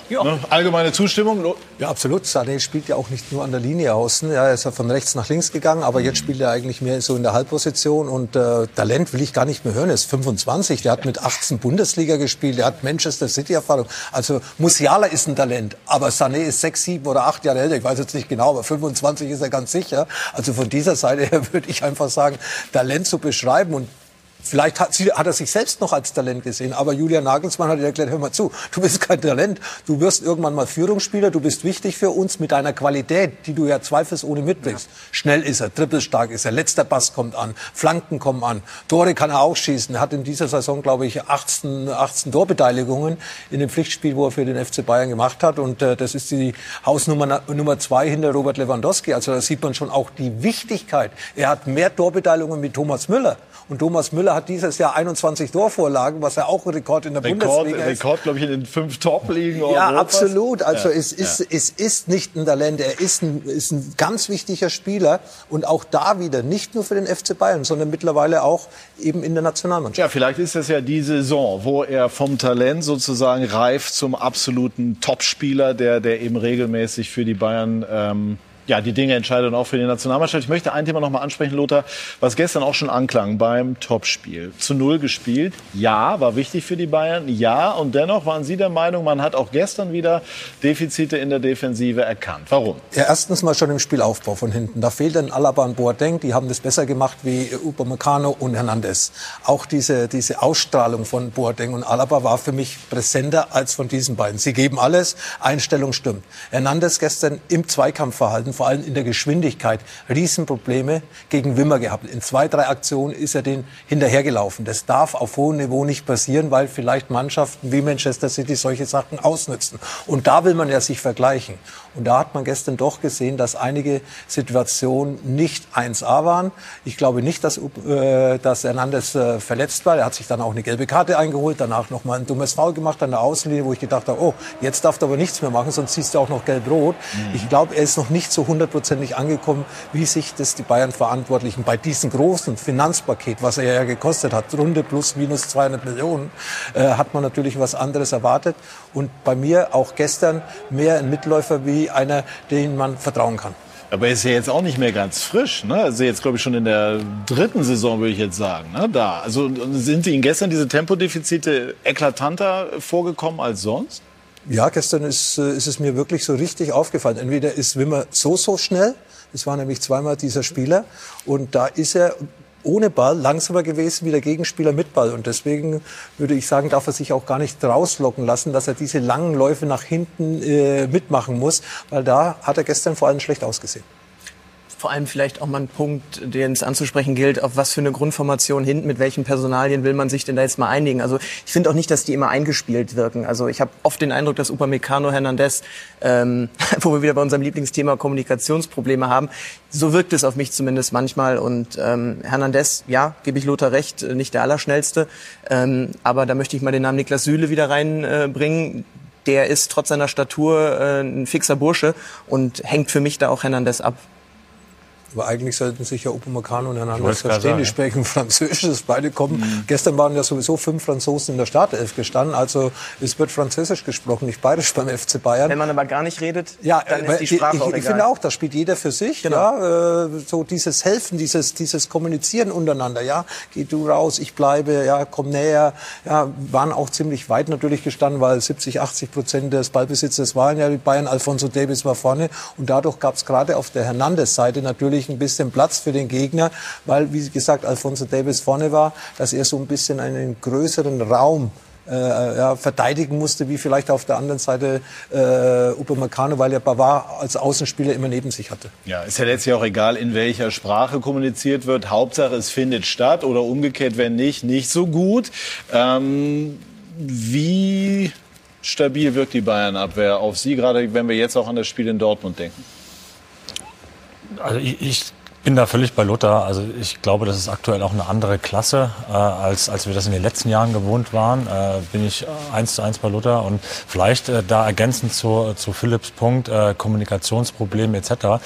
Ja, ja. Ne? allgemeine Zustimmung. Ja, absolut. Sané spielt ja auch nicht nur an der Linie außen. Ja, er ist ja von rechts nach links gegangen, aber jetzt spielt er eigentlich mehr so in der Halbposition. Und äh, Talent will ich gar nicht mehr hören. Er ist 25, der hat mit 18 Bundesliga gespielt, der hat Manchester City Erfahrung. Also Musiala ist ein Talent, aber Sané ist sechs, sieben oder acht Jahre älter. Ich weiß jetzt nicht genau, aber 25 ist er ganz sicher. Also von dieser Seite her würde ich einfach sagen, Talent zu beschreiben und Vielleicht hat, hat, er sich selbst noch als Talent gesehen, aber Julian Nagelsmann hat erklärt, hör mal zu, du bist kein Talent, du wirst irgendwann mal Führungsspieler, du bist wichtig für uns mit deiner Qualität, die du ja zweifelsohne mitbringst. Ja. Schnell ist er, trippelstark ist er, letzter Pass kommt an, Flanken kommen an, Tore kann er auch schießen. Er hat in dieser Saison, glaube ich, 18, 18 Torbeteiligungen in dem Pflichtspiel, wo er für den FC Bayern gemacht hat und äh, das ist die Hausnummer Nummer zwei hinter Robert Lewandowski. Also da sieht man schon auch die Wichtigkeit. Er hat mehr Torbeteiligungen mit Thomas Müller. Und Thomas Müller hat dieses Jahr 21 Torvorlagen, was ja auch ein Rekord in der Rekord, Bundesliga ist. Rekord, glaube ich, in den fünf Top-Ligen. Ja, Europas. absolut. Also ja, es, ist, ja. es ist nicht ein Talent. Er ist ein, ist ein ganz wichtiger Spieler. Und auch da wieder, nicht nur für den FC Bayern, sondern mittlerweile auch eben in der Nationalmannschaft. Ja, vielleicht ist das ja die Saison, wo er vom Talent sozusagen reift zum absoluten Topspieler, der, der eben regelmäßig für die Bayern ähm, ja, die Dinge entscheidet und auch für die Nationalmannschaft. Ich möchte ein Thema noch mal ansprechen, Lothar, was gestern auch schon anklang beim Topspiel. Zu Null gespielt. Ja, war wichtig für die Bayern. Ja, und dennoch waren Sie der Meinung, man hat auch gestern wieder Defizite in der Defensive erkannt. Warum? Ja, erstens mal schon im Spielaufbau von hinten. Da fehlt ein Alaba und Boateng. Die haben das besser gemacht wie Upamecano und Hernandez. Auch diese, diese Ausstrahlung von Boateng und Alaba war für mich präsenter als von diesen beiden. Sie geben alles. Einstellung stimmt. Hernandez gestern im Zweikampfverhalten vor allem in der Geschwindigkeit Riesenprobleme gegen Wimmer gehabt. In zwei, drei Aktionen ist er den hinterhergelaufen. Das darf auf hohem Niveau nicht passieren, weil vielleicht Mannschaften wie Manchester City solche Sachen ausnutzen. Und da will man ja sich vergleichen. Und da hat man gestern doch gesehen, dass einige Situationen nicht 1A waren. Ich glaube nicht, dass, äh, dass Hernandez äh, verletzt war. Er hat sich dann auch eine gelbe Karte eingeholt, danach noch mal ein dummes Foul gemacht an der Außenlinie, wo ich gedacht habe, oh, jetzt darf er aber nichts mehr machen, sonst siehst du auch noch gelb-rot. Mhm. Ich glaube, er ist noch nicht so hundertprozentig angekommen, wie sich das die Bayern-Verantwortlichen bei diesem großen Finanzpaket, was er ja gekostet hat, Runde plus minus 200 Millionen, äh, hat man natürlich was anderes erwartet. Und bei mir auch gestern mehr ein Mitläufer wie einer, den man vertrauen kann. Aber er ist ja jetzt auch nicht mehr ganz frisch. Ne? Also jetzt, glaube ich, schon in der dritten Saison, würde ich jetzt sagen. Ne? Da. Also sind Ihnen gestern diese Tempodefizite eklatanter vorgekommen als sonst? Ja, gestern ist, äh, ist es mir wirklich so richtig aufgefallen. Entweder ist Wimmer so, so schnell, es war nämlich zweimal dieser Spieler, und da ist er ohne Ball langsamer gewesen wie der Gegenspieler mit Ball. Und deswegen würde ich sagen, darf er sich auch gar nicht rauslocken lassen, dass er diese langen Läufe nach hinten äh, mitmachen muss, weil da hat er gestern vor allem schlecht ausgesehen vor allem vielleicht auch mal ein Punkt, den es anzusprechen gilt, auf was für eine Grundformation hinten, mit welchen Personalien will man sich denn da jetzt mal einigen. Also ich finde auch nicht, dass die immer eingespielt wirken. Also ich habe oft den Eindruck, dass Upamecano Hernandez, ähm, wo wir wieder bei unserem Lieblingsthema Kommunikationsprobleme haben, so wirkt es auf mich zumindest manchmal. Und ähm, Hernandez, ja, gebe ich Lothar recht, nicht der Allerschnellste. Ähm, aber da möchte ich mal den Namen Niklas Süle wieder reinbringen. Äh, der ist trotz seiner Statur äh, ein fixer Bursche und hängt für mich da auch Hernandez ab. Aber eigentlich sollten sich ja Upamecano und Hernandez verstehen. Die sprechen Französisch, dass beide kommen. Mhm. Gestern waren ja sowieso fünf Franzosen in der Startelf gestanden. Also es wird Französisch gesprochen, nicht bayerisch beim FC Bayern. Wenn man aber gar nicht redet, ja, dann ist die Sprache ich, auch egal. Ich finde auch, da spielt jeder für sich. Genau. Ja, äh, so dieses Helfen, dieses, dieses Kommunizieren untereinander. Ja, geh du raus, ich bleibe, ja, komm näher. Ja, waren auch ziemlich weit natürlich gestanden, weil 70, 80 Prozent des Ballbesitzes waren ja die Bayern. Alfonso Davis war vorne. Und dadurch gab es gerade auf der Hernandez-Seite natürlich natürlich ein bisschen Platz für den Gegner, weil, wie gesagt, Alfonso Davis vorne war, dass er so ein bisschen einen größeren Raum äh, ja, verteidigen musste, wie vielleicht auf der anderen Seite äh, Upamecano, weil er Bavard als Außenspieler immer neben sich hatte. Ja, ist ja letztlich auch egal, in welcher Sprache kommuniziert wird. Hauptsache, es findet statt oder umgekehrt, wenn nicht, nicht so gut. Ähm, wie stabil wirkt die Bayern-Abwehr auf Sie, gerade wenn wir jetzt auch an das Spiel in Dortmund denken? Also ich, ich bin da völlig bei Luther. Also ich glaube, das ist aktuell auch eine andere Klasse, äh, als, als wir das in den letzten Jahren gewohnt waren. Äh, bin ich eins zu eins bei Luther. Und vielleicht äh, da ergänzend zu, zu Philipps Punkt, äh, Kommunikationsprobleme etc.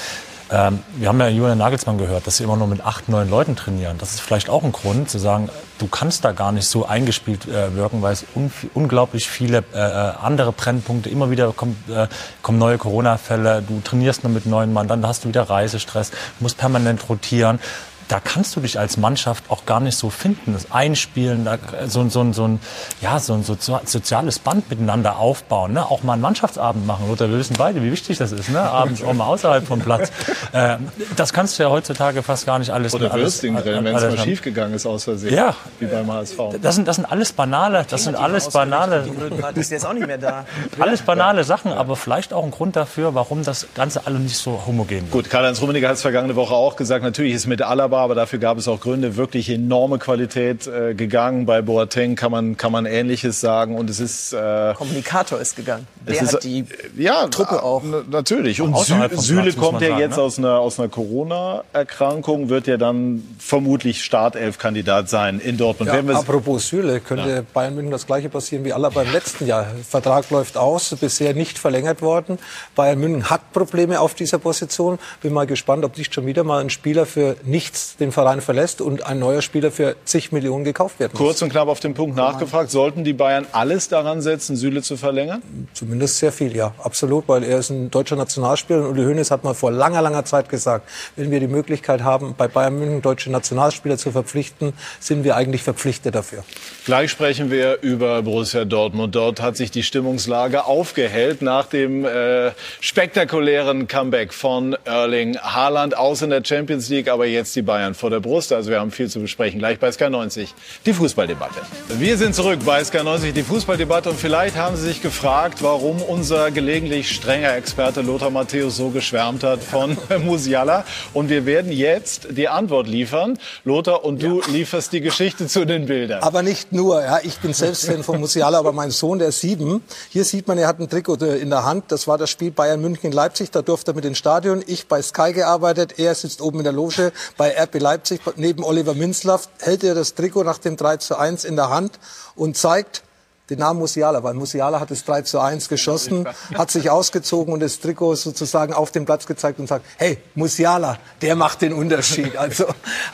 Ähm, wir haben ja Julian Nagelsmann gehört, dass sie immer nur mit acht, neun Leuten trainieren. Das ist vielleicht auch ein Grund zu sagen, du kannst da gar nicht so eingespielt äh, wirken, weil es un unglaublich viele äh, äh, andere Brennpunkte, immer wieder kommt, äh, kommen neue Corona-Fälle, du trainierst nur mit neuen Mann, dann hast du wieder Reisestress, musst permanent rotieren da kannst du dich als Mannschaft auch gar nicht so finden. Das Einspielen, so, so, so, ein, ja, so ein soziales Band miteinander aufbauen. Ne? Auch mal einen Mannschaftsabend machen. Oder wir wissen beide, wie wichtig das ist. Ne? Abends auch mal außerhalb vom Platz. Äh, das kannst du ja heutzutage fast gar nicht alles. Oder Würstchen drin, wenn es mal schief gegangen ist aus Versehen. Ja. Wie beim HSV. Das sind, das sind alles banale, das sind alles banale. Die ist jetzt auch nicht mehr da. Alles banale Sachen, aber vielleicht auch ein Grund dafür, warum das Ganze alle nicht so homogen wird. Gut, Karl-Heinz Rummenigge hat es vergangene Woche auch gesagt. Natürlich ist mit Alaba aber dafür gab es auch Gründe, wirklich enorme Qualität äh, gegangen. Bei Boateng kann man, kann man Ähnliches sagen. Und es ist... Äh, Kommunikator ist gegangen. Der ist, hat die ja, Truppe auch. Natürlich. Und Sü Süle kommt ja sagen, jetzt ne? aus einer, aus einer Corona-Erkrankung, wird ja dann vermutlich Startelf-Kandidat sein in Dortmund. Ja, apropos Süle, könnte ja. Bayern München das Gleiche passieren wie aller beim letzten Jahr. Vertrag läuft aus, bisher nicht verlängert worden. Bayern München hat Probleme auf dieser Position. Bin mal gespannt, ob nicht schon wieder mal ein Spieler für nichts den Verein verlässt und ein neuer Spieler für zig Millionen gekauft werden muss. Kurz und knapp auf den Punkt nachgefragt. Sollten die Bayern alles daran setzen, Süle zu verlängern? Zumindest sehr viel, ja. Absolut, weil er ist ein deutscher Nationalspieler. Und Uli Hoeneß hat mal vor langer, langer Zeit gesagt, wenn wir die Möglichkeit haben, bei Bayern München deutsche Nationalspieler zu verpflichten, sind wir eigentlich verpflichtet dafür. Gleich sprechen wir über Borussia Dortmund. Dort hat sich die Stimmungslage aufgehellt nach dem äh, spektakulären Comeback von Erling Haaland aus in der Champions League, aber jetzt die Bayern vor der Brust. Also wir haben viel zu besprechen. Gleich bei SK90 die Fußballdebatte. Wir sind zurück bei SK90 die Fußballdebatte und vielleicht haben Sie sich gefragt, warum unser gelegentlich strenger Experte Lothar Matthäus so geschwärmt hat von Musiala. Und wir werden jetzt die Antwort liefern. Lothar, und du ja. lieferst die Geschichte zu den Bildern. Aber nicht nur. Ja, ich bin selbst Fan von Musiala, aber mein Sohn, der ist sieben. Hier sieht man, er hat ein Trikot in der Hand. Das war das Spiel Bayern München in Leipzig. Da durfte er mit ins Stadion. Ich bei Sky gearbeitet. Er sitzt oben in der Loge bei RB Leipzig neben Oliver Minzlaff. Hält er das Trikot nach dem 3 zu 1 in der Hand und zeigt, Namen Musiala, weil Musiala hat es 3 zu 1 geschossen, hat sich ausgezogen und das Trikot sozusagen auf den Platz gezeigt und sagt, hey, Musiala, der macht den Unterschied. Also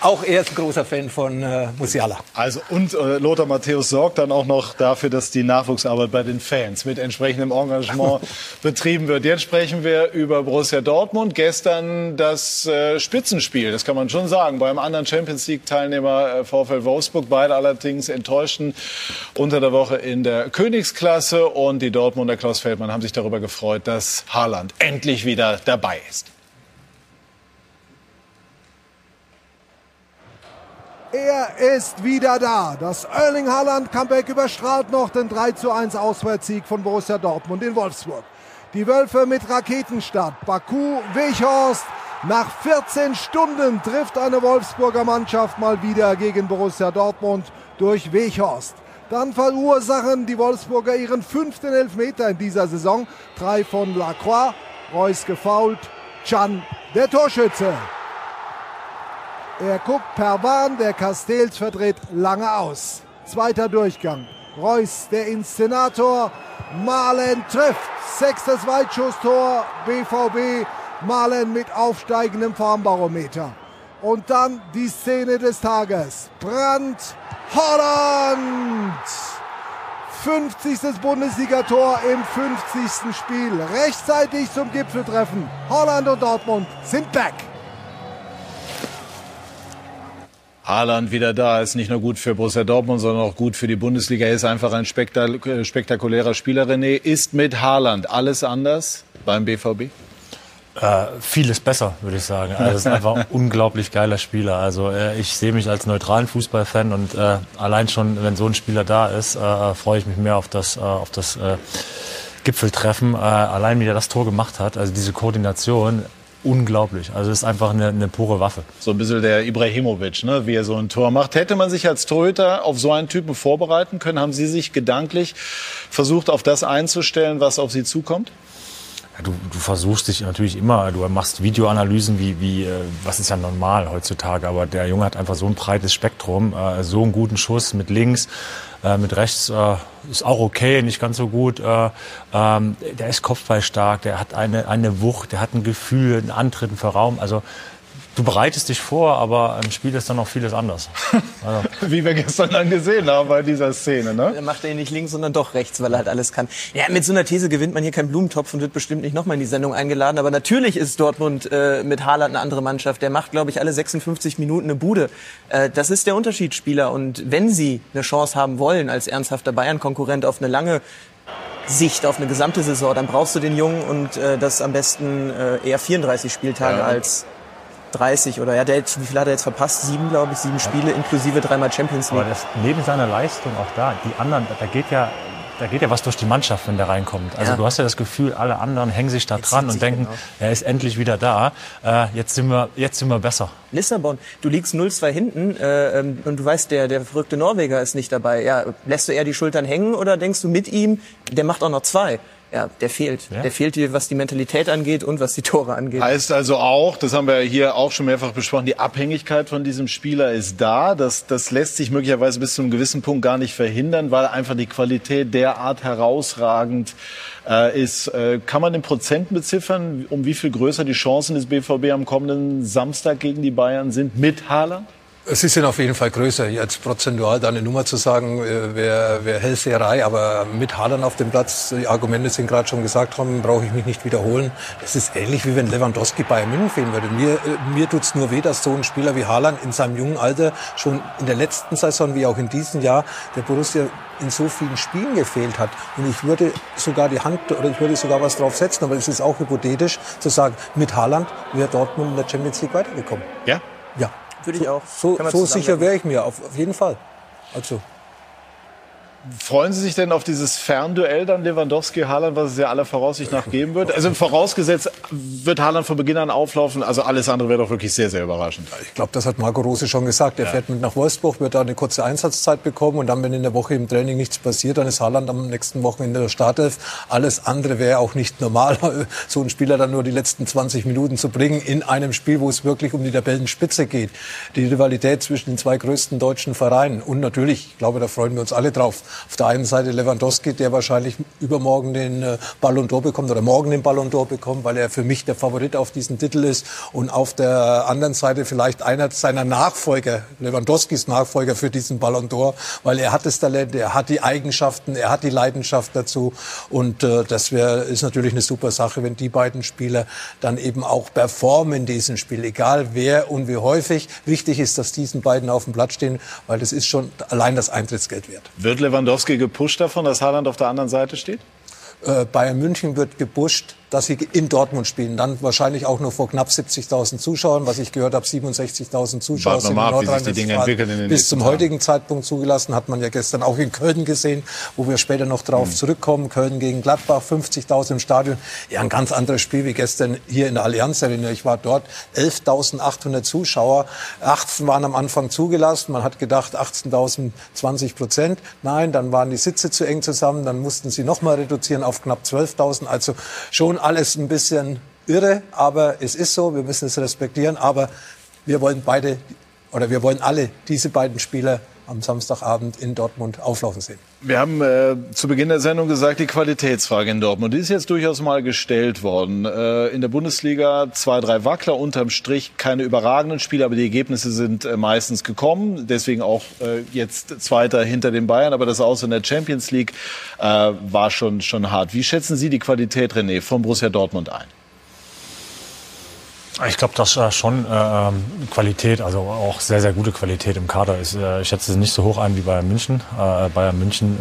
auch er ist ein großer Fan von äh, Musiala. Also und äh, Lothar Matthäus sorgt dann auch noch dafür, dass die Nachwuchsarbeit bei den Fans mit entsprechendem Engagement betrieben wird. Jetzt sprechen wir über Borussia Dortmund. Gestern das äh, Spitzenspiel, das kann man schon sagen, beim anderen Champions League Teilnehmer äh, VfL Wolfsburg. Beide allerdings enttäuschten unter der Woche in der Königsklasse und die Dortmunder Klaus Feldmann haben sich darüber gefreut, dass Haaland endlich wieder dabei ist. Er ist wieder da. Das Erling Haaland Comeback überstrahlt noch den 3 zu 1 Auswärtssieg von Borussia Dortmund in Wolfsburg. Die Wölfe mit Raketenstart. Baku, Weghorst. Nach 14 Stunden trifft eine Wolfsburger Mannschaft mal wieder gegen Borussia Dortmund durch Weghorst. Dann verursachen die Wolfsburger ihren fünften Elfmeter in dieser Saison. Drei von Lacroix, Reus gefault, Chan der Torschütze. Er guckt per Bahn, der Castells verdreht lange aus. Zweiter Durchgang. Reus, der Inszenator. Malen trifft. Sechstes Weitschusstor. BVB. Malen mit aufsteigendem Formbarometer. Und dann die Szene des Tages. Brand Holland! 50. Bundesligator im 50. Spiel. Rechtzeitig zum Gipfeltreffen. Holland und Dortmund sind back. Haaland wieder da ist nicht nur gut für Borussia Dortmund, sondern auch gut für die Bundesliga. Er ist einfach ein spektakulärer Spieler. René, ist mit Haaland alles anders beim BVB? Äh, vieles besser, würde ich sagen. Also, ist einfach ein unglaublich geiler Spieler. Also äh, ich sehe mich als neutralen Fußballfan und äh, allein schon, wenn so ein Spieler da ist, äh, freue ich mich mehr auf das, äh, auf das äh, Gipfeltreffen. Äh, allein wie er das Tor gemacht hat, also diese Koordination, unglaublich. Also es ist einfach eine, eine pure Waffe. So ein bisschen der Ibrahimovic, ne, wie er so ein Tor macht. Hätte man sich als Torhüter auf so einen Typen vorbereiten können? Haben Sie sich gedanklich versucht, auf das einzustellen, was auf Sie zukommt? Du, du versuchst dich natürlich immer, du machst Videoanalysen, wie, wie äh, was ist ja normal heutzutage, aber der Junge hat einfach so ein breites Spektrum, äh, so einen guten Schuss mit links, äh, mit rechts äh, ist auch okay, nicht ganz so gut. Äh, ähm, der ist kopfballstark, der hat eine, eine Wucht, der hat ein Gefühl, einen Antritt für Raum. Also du bereitest dich vor, aber im Spiel ist dann noch vieles anders. Also. Wie wir gestern dann gesehen haben bei dieser Szene, ne? Dann macht er ihn nicht links, sondern doch rechts, weil er halt alles kann. Ja, mit so einer These gewinnt man hier keinen Blumentopf und wird bestimmt nicht nochmal in die Sendung eingeladen. Aber natürlich ist Dortmund äh, mit Haaland eine andere Mannschaft. Der macht, glaube ich, alle 56 Minuten eine Bude. Äh, das ist der Unterschiedsspieler. Und wenn sie eine Chance haben wollen als ernsthafter Bayern-Konkurrent auf eine lange Sicht auf eine gesamte Saison, dann brauchst du den Jungen und äh, das am besten äh, eher 34 Spieltage ja. als 30 oder ja, der, wie viel hat er jetzt verpasst? Sieben, glaube ich, sieben Spiele inklusive dreimal Champions League. Aber das, neben seiner Leistung auch da, die anderen, da geht ja da geht ja was durch die Mannschaft, wenn der reinkommt. Also ja. du hast ja das Gefühl, alle anderen hängen sich da jetzt dran und denken, genau. er ist endlich wieder da. Äh, jetzt sind wir, jetzt sind wir besser. Lissabon, du liegst 0-2 hinten äh, ähm, und du weißt, der, der verrückte Norweger ist nicht dabei. Ja, lässt du eher die Schultern hängen oder denkst du mit ihm, der macht auch noch zwei? Ja, der fehlt. Ja? Der fehlt dir, was die Mentalität angeht und was die Tore angeht. Heißt also auch, das haben wir hier auch schon mehrfach besprochen, die Abhängigkeit von diesem Spieler ist da. Das, das lässt sich möglicherweise bis zu einem gewissen Punkt gar nicht verhindern, weil einfach die Qualität derart herausragend äh, ist. Äh, kann man in Prozenten beziffern, um wie viel größer die Chancen des BVB am kommenden Samstag gegen die Bayern sind mit Haaland? Sie sind auf jeden Fall größer. Jetzt prozentual da eine Nummer zu sagen, äh, wäre wär Hellseherei. Aber mit Haaland auf dem Platz, die Argumente sind gerade schon gesagt worden, brauche ich mich nicht wiederholen. Das ist ähnlich wie wenn Lewandowski bei München fehlen würde. Mir, äh, mir tut's nur weh, dass so ein Spieler wie Haaland in seinem jungen Alter schon in der letzten Saison wie auch in diesem Jahr der Borussia in so vielen Spielen gefehlt hat. Und ich würde sogar die Hand oder ich würde sogar was drauf setzen, aber es ist auch hypothetisch zu sagen, mit Haaland wäre Dortmund in der Champions League weitergekommen. Ja? Ja. Würde ich auch. So, so sicher wäre ich mir, auf, auf jeden Fall. Also. Freuen Sie sich denn auf dieses Fernduell dann Lewandowski-Haaland, was es ja aller Voraussicht nach geben wird? Also vorausgesetzt wird Haaland von Beginn an auflaufen. Also alles andere wäre doch wirklich sehr, sehr überraschend. Ich glaube, das hat Marco Rose schon gesagt. Er ja. fährt mit nach Wolfsburg, wird da eine kurze Einsatzzeit bekommen und dann, wenn in der Woche im Training nichts passiert, dann ist Haaland am nächsten Wochenende der Startelf. Alles andere wäre auch nicht normal, so einen Spieler dann nur die letzten 20 Minuten zu bringen in einem Spiel, wo es wirklich um die Tabellenspitze geht. Die Rivalität zwischen den zwei größten deutschen Vereinen und natürlich, ich glaube, da freuen wir uns alle drauf Auf der einen Seite Lewandowski, der wahrscheinlich übermorgen den äh, Ballon d'Or bekommt oder morgen den Ballon d'Or bekommt, weil er für mich der Favorit auf diesen Titel ist. Und auf der anderen Seite vielleicht einer seiner Nachfolger, Lewandowskis Nachfolger für diesen Ballon d'Or, weil er hat das Talent, er hat die Eigenschaften, er hat die Leidenschaft dazu. Und äh, das wäre ist natürlich eine super Sache, wenn die beiden Spieler dann eben auch performen in diesem Spiel, egal wer und wie häufig. Wichtig ist, dass diesen beiden auf dem Platz stehen, weil das ist schon allein das Eintrittsgeld wert. Wird Lewandowski gepusht davon, dass Haaland auf der anderen Seite steht? Äh, Bayern München wird gepusht dass sie in Dortmund spielen. Dann wahrscheinlich auch nur vor knapp 70.000 Zuschauern, was ich gehört habe, 67.000 Zuschauer sind in Nordrhein-Westfalen bis zum Tagen. heutigen Zeitpunkt zugelassen. Hat man ja gestern auch in Köln gesehen, wo wir später noch drauf mhm. zurückkommen. Köln gegen Gladbach, 50.000 im Stadion. Ja, ein ganz anderes Spiel wie gestern hier in der Allianz Arena. Ich war dort, 11.800 Zuschauer. 18 waren am Anfang zugelassen. Man hat gedacht, 18.000, 20 Prozent. Nein, dann waren die Sitze zu eng zusammen. Dann mussten sie noch mal reduzieren auf knapp 12.000. Also schon alles ein bisschen irre, aber es ist so, wir müssen es respektieren. Aber wir wollen beide oder wir wollen alle diese beiden Spieler am Samstagabend in Dortmund auflaufen sehen. Wir haben äh, zu Beginn der Sendung gesagt, die Qualitätsfrage in Dortmund, die ist jetzt durchaus mal gestellt worden. Äh, in der Bundesliga zwei, drei Wackler unterm Strich, keine überragenden Spiele, aber die Ergebnisse sind äh, meistens gekommen. Deswegen auch äh, jetzt Zweiter hinter den Bayern, aber das Aus in der Champions League äh, war schon, schon hart. Wie schätzen Sie die Qualität, René, von Borussia Dortmund ein? Ich glaube, dass äh, schon äh, ähm, Qualität, also auch sehr, sehr gute Qualität im Kader ist. Äh, ich schätze es nicht so hoch ein wie Bayern München. Äh, Bayern München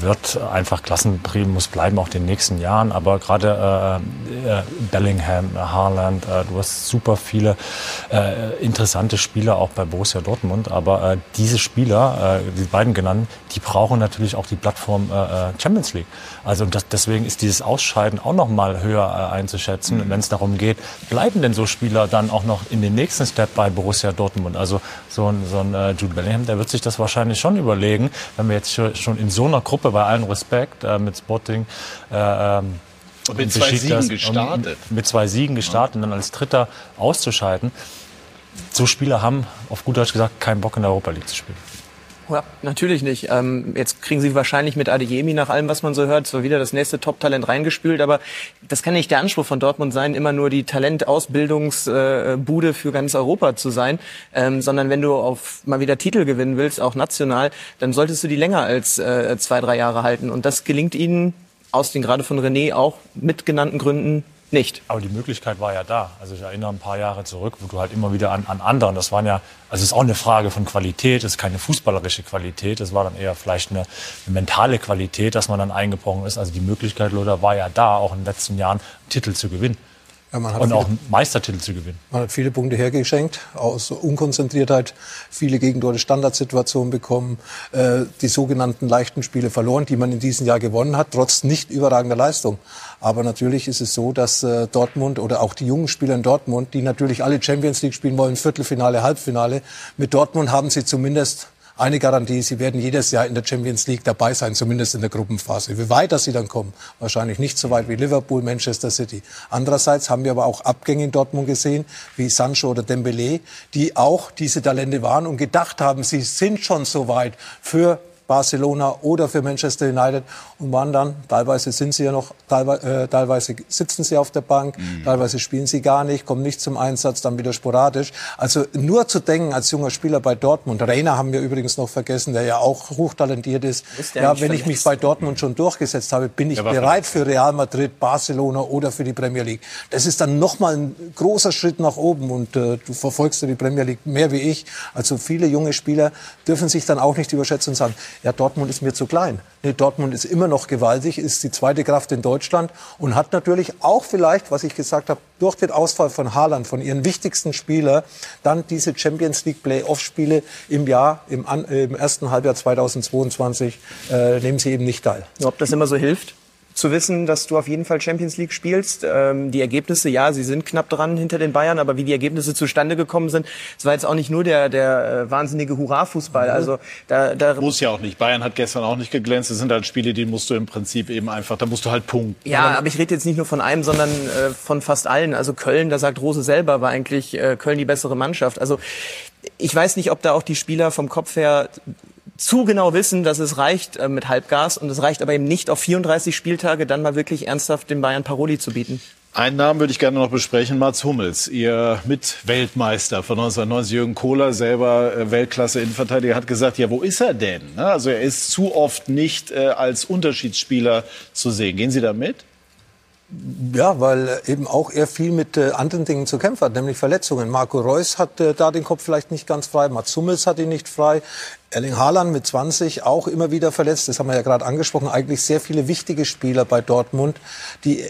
äh, wird einfach Klassenprimus muss bleiben, auch in den nächsten Jahren. Aber gerade äh, äh, Bellingham, Haaland, äh, du hast super viele äh, interessante Spieler auch bei Borussia Dortmund. Aber äh, diese Spieler, äh, die beiden genannten, die brauchen natürlich auch die Plattform äh, Champions League. Also das, deswegen ist dieses Ausscheiden auch noch mal höher einzuschätzen, mhm. wenn es darum geht, bleiben denn so Spieler Spieler dann auch noch in den nächsten Step bei Borussia Dortmund. Also so ein, so ein äh, Jude Bellingham, der wird sich das wahrscheinlich schon überlegen, wenn wir jetzt schon in so einer Gruppe, bei allen Respekt, äh, mit Sporting, äh, ähm, und mit zwei Siegen gestartet. Mit zwei Siegen gestartet und dann als Dritter auszuscheiden. So Spieler haben, auf gut Deutsch gesagt, keinen Bock in der Europa League zu spielen. Ja, natürlich nicht. Ähm, jetzt kriegen Sie wahrscheinlich mit Adeyemi nach allem, was man so hört, so wieder das nächste Top-Talent reingespült. Aber das kann nicht der Anspruch von Dortmund sein, immer nur die Talentausbildungsbude äh, für ganz Europa zu sein, ähm, sondern wenn du auf mal wieder Titel gewinnen willst, auch national, dann solltest du die länger als äh, zwei, drei Jahre halten. Und das gelingt ihnen aus den gerade von René auch mitgenannten Gründen nicht. Aber die Möglichkeit war ja da. Also ich erinnere ein paar Jahre zurück, wo du halt immer wieder an, an anderen, das waren ja, also es ist auch eine Frage von Qualität, es ist keine fußballerische Qualität, es war dann eher vielleicht eine, eine, mentale Qualität, dass man dann eingebrochen ist. Also die Möglichkeit, Lothar, war ja da, auch in den letzten Jahren Titel zu gewinnen. Ja, und viele, auch einen Meistertitel zu gewinnen. Man hat viele Punkte hergeschenkt, aus Unkonzentriertheit, viele Gegentore Standardsituationen bekommen, äh, die sogenannten leichten Spiele verloren, die man in diesem Jahr gewonnen hat, trotz nicht überragender Leistung. Aber natürlich ist es so, dass äh, Dortmund oder auch die jungen Spieler in Dortmund, die natürlich alle Champions League spielen wollen, Viertelfinale, Halbfinale, mit Dortmund haben sie zumindest eine Garantie, sie werden jedes Jahr in der Champions League dabei sein, zumindest in der Gruppenphase. Wie weit dass sie dann kommen, wahrscheinlich nicht so weit wie Liverpool, Manchester City. Andererseits haben wir aber auch Abgänge in Dortmund gesehen, wie Sancho oder Dembele, die auch diese Talente waren und gedacht haben, sie sind schon so weit für Barcelona oder für Manchester United und waren dann, teilweise sind sie ja noch, teilweise, äh, teilweise sitzen sie auf der Bank, mhm. teilweise spielen sie gar nicht, kommen nicht zum Einsatz, dann wieder sporadisch. Also nur zu denken als junger Spieler bei Dortmund, Reiner haben wir übrigens noch vergessen, der ja auch hochtalentiert ist. ist ja, wenn ich mich bei Dortmund schon durchgesetzt habe, bin ich bereit für Real Madrid, Barcelona oder für die Premier League. Das ist dann nochmal ein großer Schritt nach oben und äh, du verfolgst ja die Premier League mehr wie ich. Also viele junge Spieler dürfen sich dann auch nicht überschätzen und sagen, ja, Dortmund ist mir zu klein. Nee, Dortmund ist immer noch gewaltig, ist die zweite Kraft in Deutschland und hat natürlich auch vielleicht, was ich gesagt habe, durch den Ausfall von Haaland, von ihren wichtigsten Spieler, dann diese Champions League Playoff-Spiele im Jahr, im, im, ersten Halbjahr 2022, äh, nehmen sie eben nicht teil. Ob das immer so hilft? Zu wissen, dass du auf jeden Fall Champions League spielst. Ähm, die Ergebnisse, ja, sie sind knapp dran hinter den Bayern, aber wie die Ergebnisse zustande gekommen sind, es war jetzt auch nicht nur der, der äh, wahnsinnige Hurra-Fußball. Mhm. Also da, da muss ja auch nicht. Bayern hat gestern auch nicht geglänzt. Das sind halt Spiele, die musst du im Prinzip eben einfach, da musst du halt punkten. Ja, aber, aber ich rede jetzt nicht nur von einem, sondern äh, von fast allen. Also Köln, da sagt Rose selber, war eigentlich äh, Köln die bessere Mannschaft. Also ich weiß nicht, ob da auch die Spieler vom Kopf her zu genau wissen, dass es reicht äh, mit Halbgas und es reicht aber eben nicht auf 34 Spieltage dann mal wirklich ernsthaft den Bayern Paroli zu bieten. Einen Namen würde ich gerne noch besprechen, Mats Hummels, Ihr Mitweltmeister von 1990, Jürgen Kohler, selber äh, Weltklasse-Innenverteidiger, hat gesagt, ja, wo ist er denn? Ne? Also er ist zu oft nicht äh, als Unterschiedsspieler zu sehen. Gehen Sie da mit? Ja, weil eben auch er viel mit äh, anderen Dingen zu kämpfen hat, nämlich Verletzungen. Marco Reus hat äh, da den Kopf vielleicht nicht ganz frei, Mats Hummels hat ihn nicht frei. Erling Haaland mit 20 auch immer wieder verletzt. Das haben wir ja gerade angesprochen. Eigentlich sehr viele wichtige Spieler bei Dortmund, die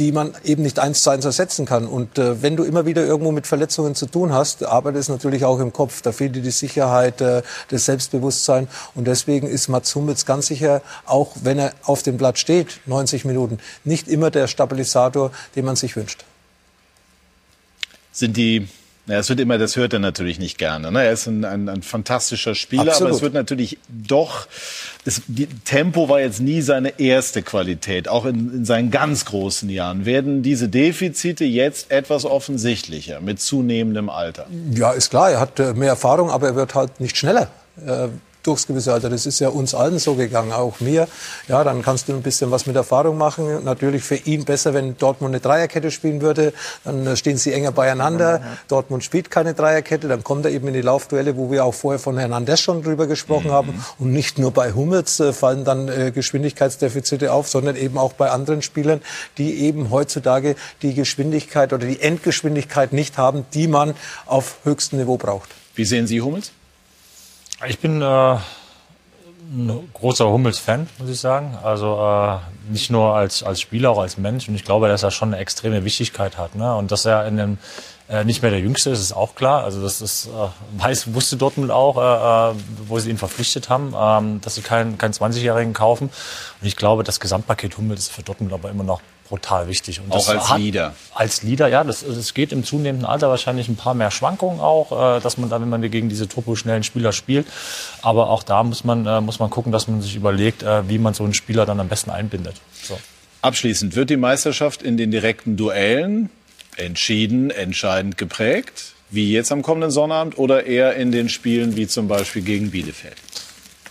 die man eben nicht eins zu eins ersetzen kann. Und äh, wenn du immer wieder irgendwo mit Verletzungen zu tun hast, arbeitet es natürlich auch im Kopf. Da fehlt dir die Sicherheit, äh, das Selbstbewusstsein. Und deswegen ist Mats Hummels ganz sicher, auch wenn er auf dem Blatt steht, 90 Minuten, nicht immer der Stabilisator, den man sich wünscht. Sind die ja, es wird immer, das hört er natürlich nicht gerne. Ne? Er ist ein, ein, ein fantastischer Spieler, Absolut. aber es wird natürlich doch, das die, Tempo war jetzt nie seine erste Qualität. Auch in, in seinen ganz großen Jahren werden diese Defizite jetzt etwas offensichtlicher mit zunehmendem Alter. Ja, ist klar, er hat äh, mehr Erfahrung, aber er wird halt nicht schneller. Äh, durchs gewisse Alter. Das ist ja uns allen so gegangen, auch mir. Ja, dann kannst du ein bisschen was mit Erfahrung machen. Natürlich für ihn besser, wenn Dortmund eine Dreierkette spielen würde. Dann stehen sie enger beieinander. Ja. Dortmund spielt keine Dreierkette. Dann kommt er eben in die Laufduelle, wo wir auch vorher von Hernandez schon drüber gesprochen mhm. haben. Und nicht nur bei Hummels äh, fallen dann äh, Geschwindigkeitsdefizite auf, sondern eben auch bei anderen Spielern, die eben heutzutage die Geschwindigkeit oder die Endgeschwindigkeit nicht haben, die man auf höchstem Niveau braucht. Wie sehen Sie Hummels? Ich bin äh, ein großer Hummels-Fan, muss ich sagen. Also äh, nicht nur als, als Spieler, auch als Mensch. Und ich glaube, dass er schon eine extreme Wichtigkeit hat. Ne? Und dass er in dem äh, nicht mehr der Jüngste ist, ist auch klar. Also das ist, äh, weiß, wusste Dortmund auch, äh, äh wo sie ihn verpflichtet haben, äh, dass sie keinen keinen 20-Jährigen kaufen. Und ich glaube, das Gesamtpaket Hummels ist für Dortmund aber immer noch brutal wichtig. Und auch als Leader. Als Leader, ja. Das, das geht im zunehmenden Alter wahrscheinlich ein paar mehr Schwankungen auch, äh, dass man dann, wenn man gegen diese turboschnellen Spieler spielt. Aber auch da muss man, äh, muss man gucken, dass man sich überlegt, äh, wie man so einen Spieler dann am besten einbindet. So. Abschließend, wird die Meisterschaft in den direkten Duellen entschieden, entscheidend geprägt, wie jetzt am kommenden Sonnabend, oder eher in den Spielen wie zum Beispiel gegen Bielefeld?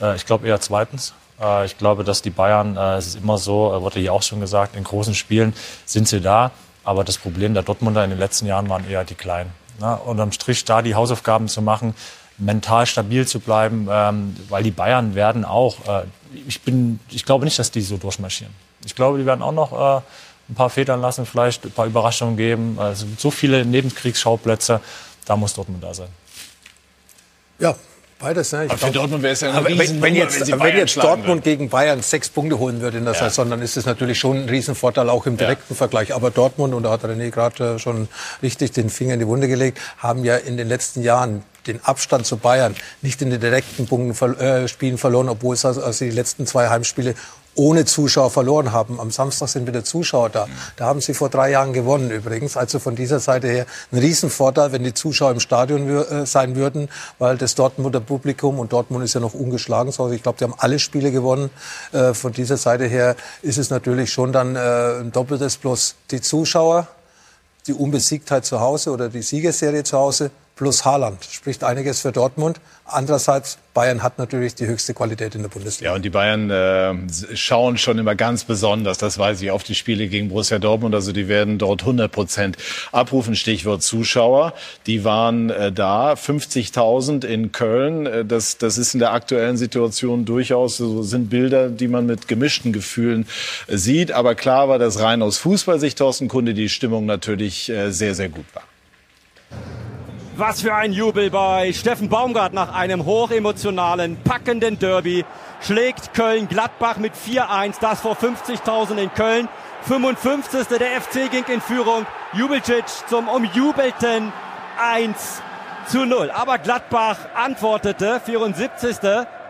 Äh, ich glaube eher zweitens. Äh, ich glaube, dass die Bayern, äh, es ist immer so, äh, wurde hier auch schon gesagt, in großen Spielen sind sie da. Aber das Problem der Dortmunder in den letzten Jahren waren eher die Kleinen. Ne? Unterm Strich da die Hausaufgaben zu machen, mental stabil zu bleiben, ähm, weil die Bayern werden auch, ich bin, ich glaube nicht, dass die so durchmarschieren. Ich glaube, die werden auch noch ein paar Federn lassen, vielleicht ein paar Überraschungen geben. Sind so viele Nebenkriegsschauplätze, da muss Dortmund da sein. Ja, Beides, ne? Ich glaub, für Dortmund wäre es ja eine aber wenn, wenn jetzt, wenn, wenn jetzt Dortmund gegen Bayern sechs Punkte holen würde in der ja. Saison, dann ist es natürlich schon ein Riesenvorteil, auch im direkten ja. Vergleich. Aber Dortmund, und da hat René gerade äh, schon richtig den Finger in die Wunde gelegt, haben ja in den letzten Jahren den Abstand zu Bayern nicht in den direkten Punkten, äh, Spielen verloren, obwohl es also, also die letzten zwei Heimspiele ohne Zuschauer verloren haben. Am Samstag sind wieder Zuschauer da. Da haben sie vor drei Jahren gewonnen übrigens. Also von dieser Seite her ein Riesenvorteil, wenn die Zuschauer im Stadion äh, sein würden, weil das Dortmunder Publikum und Dortmund ist ja noch ungeschlagen. Also ich glaube, die haben alle Spiele gewonnen. Äh, von dieser Seite her ist es natürlich schon dann äh, ein doppeltes plus die Zuschauer, die Unbesiegtheit zu Hause oder die Siegesserie zu Hause plus Haaland. Spricht einiges für Dortmund. Andererseits, Bayern hat natürlich die höchste Qualität in der Bundesliga. Ja, und die Bayern äh, schauen schon immer ganz besonders, das weiß ich, auf die Spiele gegen Borussia Dortmund. Also die werden dort 100 Prozent abrufen. Stichwort Zuschauer. Die waren äh, da, 50.000 in Köln. Äh, das, das ist in der aktuellen Situation durchaus, so sind Bilder, die man mit gemischten Gefühlen äh, sieht. Aber klar war, dass rein aus Fußballsicht, Thorsten Kunde, die Stimmung natürlich äh, sehr, sehr gut war. Was für ein Jubel bei Steffen Baumgart nach einem hochemotionalen, packenden Derby. Schlägt Köln Gladbach mit 4-1, das vor 50.000 in Köln. 55. Der FC ging in Führung. Jubelcic zum umjubelten 1 zu 0. Aber Gladbach antwortete. 74.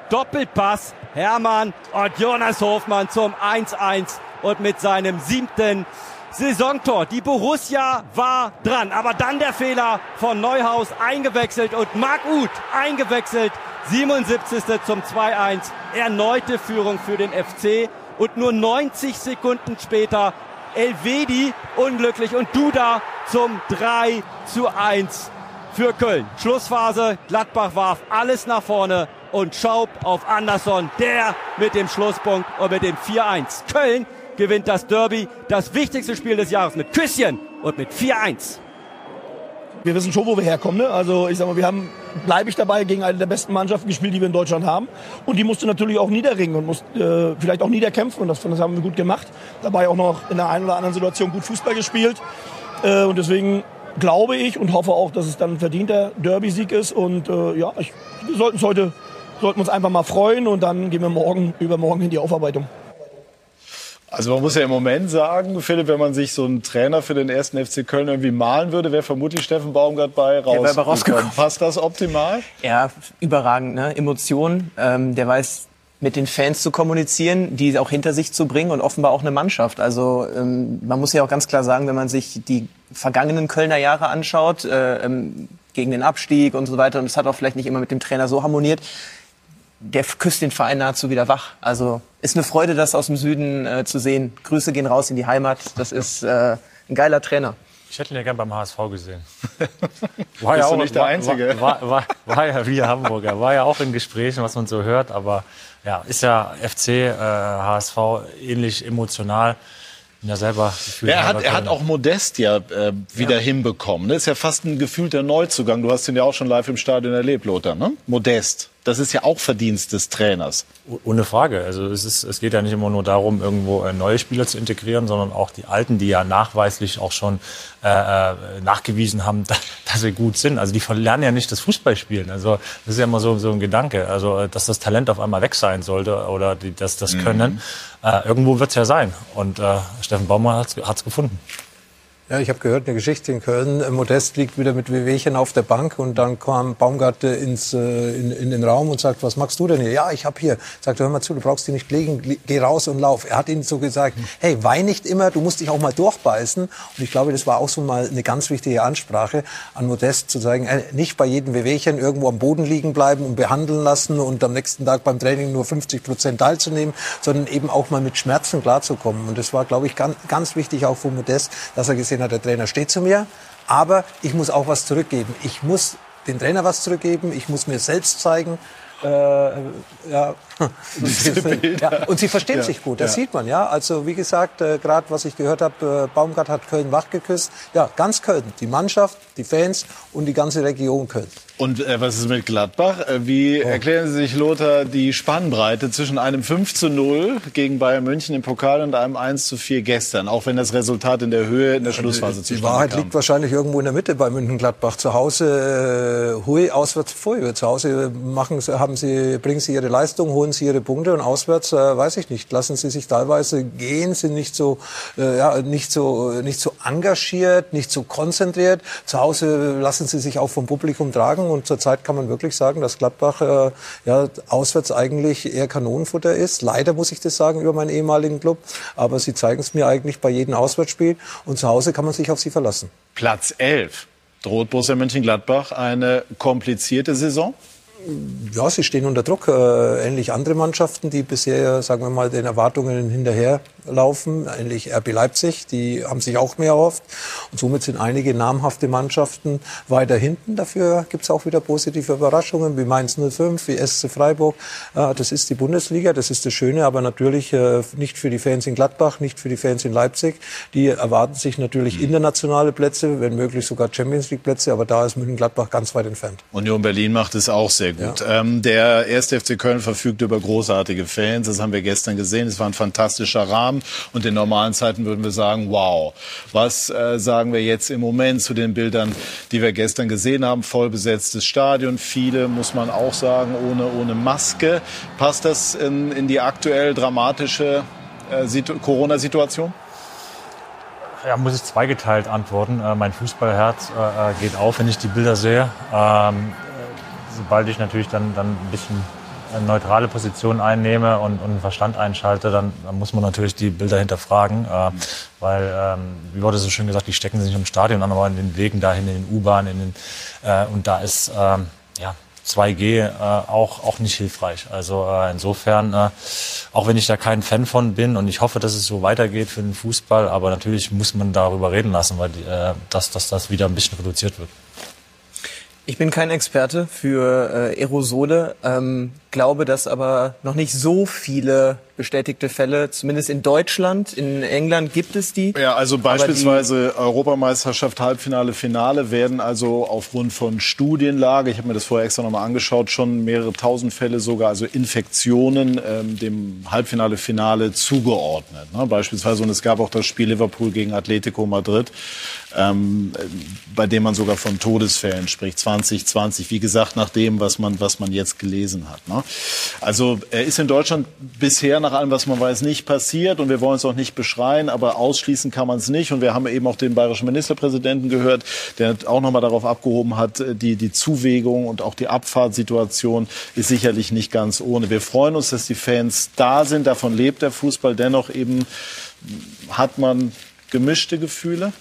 Doppelpass. Hermann und Jonas Hofmann zum 1-1 und mit seinem siebten Saisontor. Die Borussia war dran. Aber dann der Fehler von Neuhaus eingewechselt und Marc Uth eingewechselt. 77. zum 2-1. Erneute Führung für den FC. Und nur 90 Sekunden später Elvedi unglücklich und Duda zum 3 zu 1 für Köln. Schlussphase. Gladbach warf alles nach vorne. und Schaub auf Andersson, der mit dem Schlusspunkt und mit dem 4-1. Köln gewinnt das Derby, das wichtigste Spiel des Jahres mit Küsschen und mit 4-1. Wir wissen schon, wo wir herkommen. Ne? Also ich sag mal, wir haben, bleibe ich dabei, gegen eine der besten Mannschaften gespielt, die wir in Deutschland haben. Und die musste natürlich auch niederringen und musste äh, vielleicht auch niederkämpfen. Und das, das haben wir gut gemacht. Dabei auch noch in der einen oder anderen Situation gut Fußball gespielt. Äh, und deswegen glaube ich und hoffe auch, dass es dann ein verdienter Derby-Sieg ist. Und äh, ja, ich, wir sollten es heute sollten uns einfach mal freuen und dann gehen wir morgen übermorgen in die Aufarbeitung. Also man muss ja im Moment sagen, Philipp, wenn man sich so einen Trainer für den ersten FC Köln irgendwie malen würde, wäre vermutlich Steffen Baumgart bei raus. Ja, rausgekommen. Passt das optimal? Ja, überragend, ne? Emotionen. Ähm, der weiß mit den Fans zu kommunizieren, die auch hinter sich zu bringen und offenbar auch eine Mannschaft. Also ähm, man muss ja auch ganz klar sagen, wenn man sich die vergangenen Kölner Jahre anschaut, äh, ähm, gegen den Abstieg und so weiter, und es hat auch vielleicht nicht immer mit dem Trainer so harmoniert, der küsst den Verein nahezu wieder wach. Also ist eine Freude, das aus dem Süden äh, zu sehen. Grüße gehen raus in die Heimat. Das ist äh, ein geiler Trainer. Ich hätte ihn ja gern beim HSV gesehen. War ja auch nicht der Einzige. War, war, war, war ja wie Hamburger. War ja auch in Gesprächen, was man so hört. Aber ja, ist ja FC, äh, HSV ähnlich emotional. Ja, selber er hat, er hat auch Modest ja äh, wieder ja. hinbekommen. Das ist ja fast ein gefühlter Neuzugang. Du hast ihn ja auch schon live im Stadion erlebt, Lothar. Ne? Modest. Das ist ja auch Verdienst des Trainers. Ohne Frage. Also es, ist, es geht ja nicht immer nur darum, irgendwo äh, neue Spieler zu integrieren, sondern auch die Alten, die ja nachweislich auch schon äh, äh nachgewiesen haben, dass sie gut sind. Also die lernen ja nicht das Fußballspielen. Also das ist ja immer so, so ein Gedanke. Also äh, dass das Talent auf einmal weg sein sollte oder die, dass das mhm. Können. Äh, irgendwo wird es ja sein. Und äh, Steffen Baumann hat es gefunden. Ja, ich habe gehört, eine Geschichte in Köln. Äh, Modest liegt wieder mit Wehwehchen auf der Bank und dann kam Baumgart ins, äh, in, in den Raum und sagt, was machst du denn hier? Ja, ich habe hier. Sagt, hör mal zu, du brauchst dich nicht legen, geh raus und lauf. Er hat ihm so gesagt, hey, wein nicht immer, du musst dich auch mal durchbeißen. Und ich glaube, das war auch so mal eine ganz wichtige Ansprache an Modest, zu sagen, äh, nicht bei jedem Wehwehchen irgendwo am Boden liegen bleiben und behandeln lassen und am nächsten Tag beim Training nur 50 Prozent teilzunehmen, sondern eben auch mal mit Schmerzen klarzukommen. Und das war, glaube ich, ganz, ganz wichtig auch von Modest, dass er gesehen hat, der Trainer steht zu mir, aber ich muss auch was zurückgeben. Ich muss den Trainer was zurückgeben, ich muss mir selbst zeigen, äh, ja. Und sie, ja. und sie verstehen ja. sich gut, das ja. sieht man. ja. Also wie gesagt, äh, gerade was ich gehört habe, äh, Baumgart hat Köln wach geküsst. Ja, ganz Köln, die Mannschaft, die Fans und die ganze Region Köln. Und äh, was ist mit Gladbach? Äh, wie oh. erklären Sie sich, Lothar, die Spannbreite zwischen einem 5 zu 0 gegen Bayern München im Pokal und einem 1 zu 4 gestern, auch wenn das Resultat in der Höhe in der Schlussphase zu Die Wahrheit kam. liegt wahrscheinlich irgendwo in der Mitte bei München-Gladbach. Zu Hause äh, hui, auswärts pfui. Zu Hause machen, haben sie, bringen sie ihre Leistung, holen sie ihre Punkte und auswärts, äh, weiß ich nicht, lassen sie sich teilweise gehen, sind nicht so, äh, ja, nicht so, nicht so engagiert, nicht so konzentriert. Zu Hause lassen sie sich auch vom Publikum tragen und zurzeit kann man wirklich sagen, dass Gladbach äh, ja, auswärts eigentlich eher Kanonenfutter ist. Leider muss ich das sagen über meinen ehemaligen Club. Aber sie zeigen es mir eigentlich bei jedem Auswärtsspiel. Und zu Hause kann man sich auf sie verlassen. Platz 11. Droht Borussia Mönchengladbach eine komplizierte Saison? Ja, sie stehen unter Druck, äh, ähnlich andere Mannschaften, die bisher, sagen wir mal, den Erwartungen hinterher laufen, ähnlich RB Leipzig, die haben sich auch mehr erhofft. Und somit sind einige namhafte Mannschaften weiter hinten. Dafür gibt es auch wieder positive Überraschungen, wie Mainz 05, wie SC Freiburg. Äh, das ist die Bundesliga, das ist das Schöne, aber natürlich äh, nicht für die Fans in Gladbach, nicht für die Fans in Leipzig. Die erwarten sich natürlich mhm. internationale Plätze, wenn möglich sogar Champions League Plätze, aber da ist München-Gladbach ganz weit entfernt. Union Berlin macht es auch sehr gut. Ja. Ähm, der erste FC Köln verfügt über großartige Fans, das haben wir gestern gesehen. Es war ein fantastischer Rahmen. Und in normalen Zeiten würden wir sagen, wow. Was äh, sagen wir jetzt im Moment zu den Bildern, die wir gestern gesehen haben? Vollbesetztes Stadion, viele, muss man auch sagen, ohne, ohne Maske. Passt das in, in die aktuell dramatische äh, Corona-Situation? Ja, muss ich zweigeteilt antworten. Äh, mein Fußballherz äh, äh, geht auf, wenn ich die Bilder sehe. Ähm, sobald ich natürlich dann, dann ein bisschen eine neutrale Position einnehme und, und Verstand einschalte, dann, dann, muss man natürlich die Bilder hinterfragen. Äh, weil, ähm, wie wurde so schön gesagt, die stecken sich im Stadion an, aber in den Wegen dahin, in den U-Bahnen. Äh, und da ist ähm, ja, 2G äh, auch, auch nicht hilfreich. Also äh, insofern, äh, auch wenn ich da kein Fan von bin und ich hoffe, dass es so weitergeht für den Fußball, aber natürlich muss man darüber reden lassen, weil die, äh, dass, dass das wieder ein bisschen reduziert wird. Ich bin kein Experte für äh, Aerosole, ähm, glaube, dass aber noch nicht so viele bestätigte Fälle, zumindest in Deutschland, in England gibt es die. Ja, also beispielsweise Europameisterschaft, Halbfinale, Finale werden also aufgrund von Studienlage, ich habe mir das vorher extra nochmal angeschaut, schon mehrere tausend Fälle sogar, also Infektionen ähm, dem Halbfinale, Finale zugeordnet. Ne? Beispielsweise, und es gab auch das Spiel Liverpool gegen Atletico Madrid, ähm, bei dem man sogar von Todesfällen spricht, 2020, wie gesagt, nach dem, was man, was man jetzt gelesen hat. Ne? Also er ist in Deutschland bisher nach allem, was man weiß, nicht passiert und wir wollen es auch nicht beschreien, aber ausschließen kann man es nicht. Und wir haben eben auch den bayerischen Ministerpräsidenten gehört, der auch nochmal darauf abgehoben hat, die, die Zuwägung und auch die Abfahrtssituation ist sicherlich nicht ganz ohne. Wir freuen uns, dass die Fans da sind, davon lebt der Fußball. Dennoch eben hat man gemischte Gefühle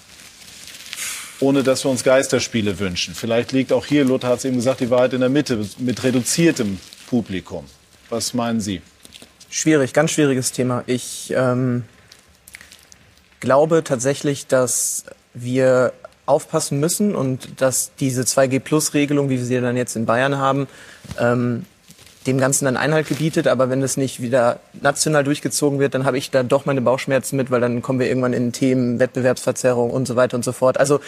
ohne dass wir uns Geisterspiele wünschen. Vielleicht liegt auch hier, Lothar hat es eben gesagt, die Wahrheit in der Mitte mit reduziertem Publikum. Was meinen Sie? Schwierig, ganz schwieriges Thema. Ich ähm, glaube tatsächlich, dass wir aufpassen müssen und dass diese 2G-Plus-Regelung, wie wir sie dann jetzt in Bayern haben, ähm, dem Ganzen dann Einhalt gebietet. Aber wenn das nicht wieder national durchgezogen wird, dann habe ich da doch meine Bauchschmerzen mit, weil dann kommen wir irgendwann in Themen Wettbewerbsverzerrung und so weiter und so fort. Also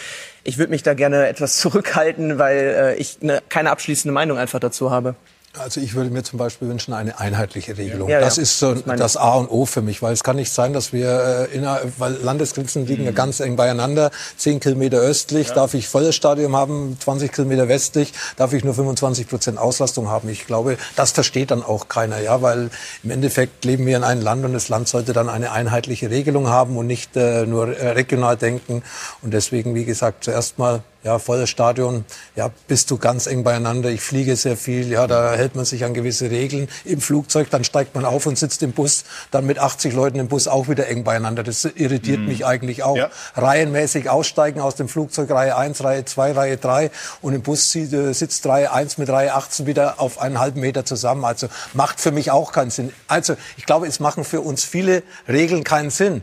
ich würde mich da gerne etwas zurückhalten, weil äh, ich ne, keine abschließende Meinung einfach dazu habe. Also ich würde mir zum Beispiel wünschen eine einheitliche Regelung. Ja, das ja. ist so das, das, A und O für mich, weil es kann nicht sein, dass wir äh, in einer, weil Landesgrenzen liegen ja mhm. ganz eng beieinander. Zehn Kilometer östlich ja. darf ich volles Stadion haben, 20 Kilometer westlich darf ich nur 25 Prozent Auslastung haben. Ich glaube, das versteht dann auch keiner, ja, weil im Endeffekt leben wir in einem Land und das Land sollte dann eine einheitliche Regelung haben und nicht äh, nur äh, regional denken. Und deswegen, wie gesagt, zuerst mal ja, volles Stadion, ja, bist du ganz eng beieinander. Ich fliege sehr viel, ja, da hält man sich an gewisse Regeln im Flugzeug, dann steigt man auf und sitzt im Bus, dann mit 80 Leuten im Bus auch wieder eng beieinander. Das irritiert mhm. mich eigentlich auch. Ja. Reihenmäßig aussteigen aus dem Flugzeug, Reihe 1, Reihe 2, Reihe 3 und im Bus äh, sitzt Reihe 1 mit Reihe 18 wieder auf einen halben Meter zusammen. Also macht für mich auch keinen Sinn. Also ich glaube, es machen für uns viele Regeln keinen Sinn.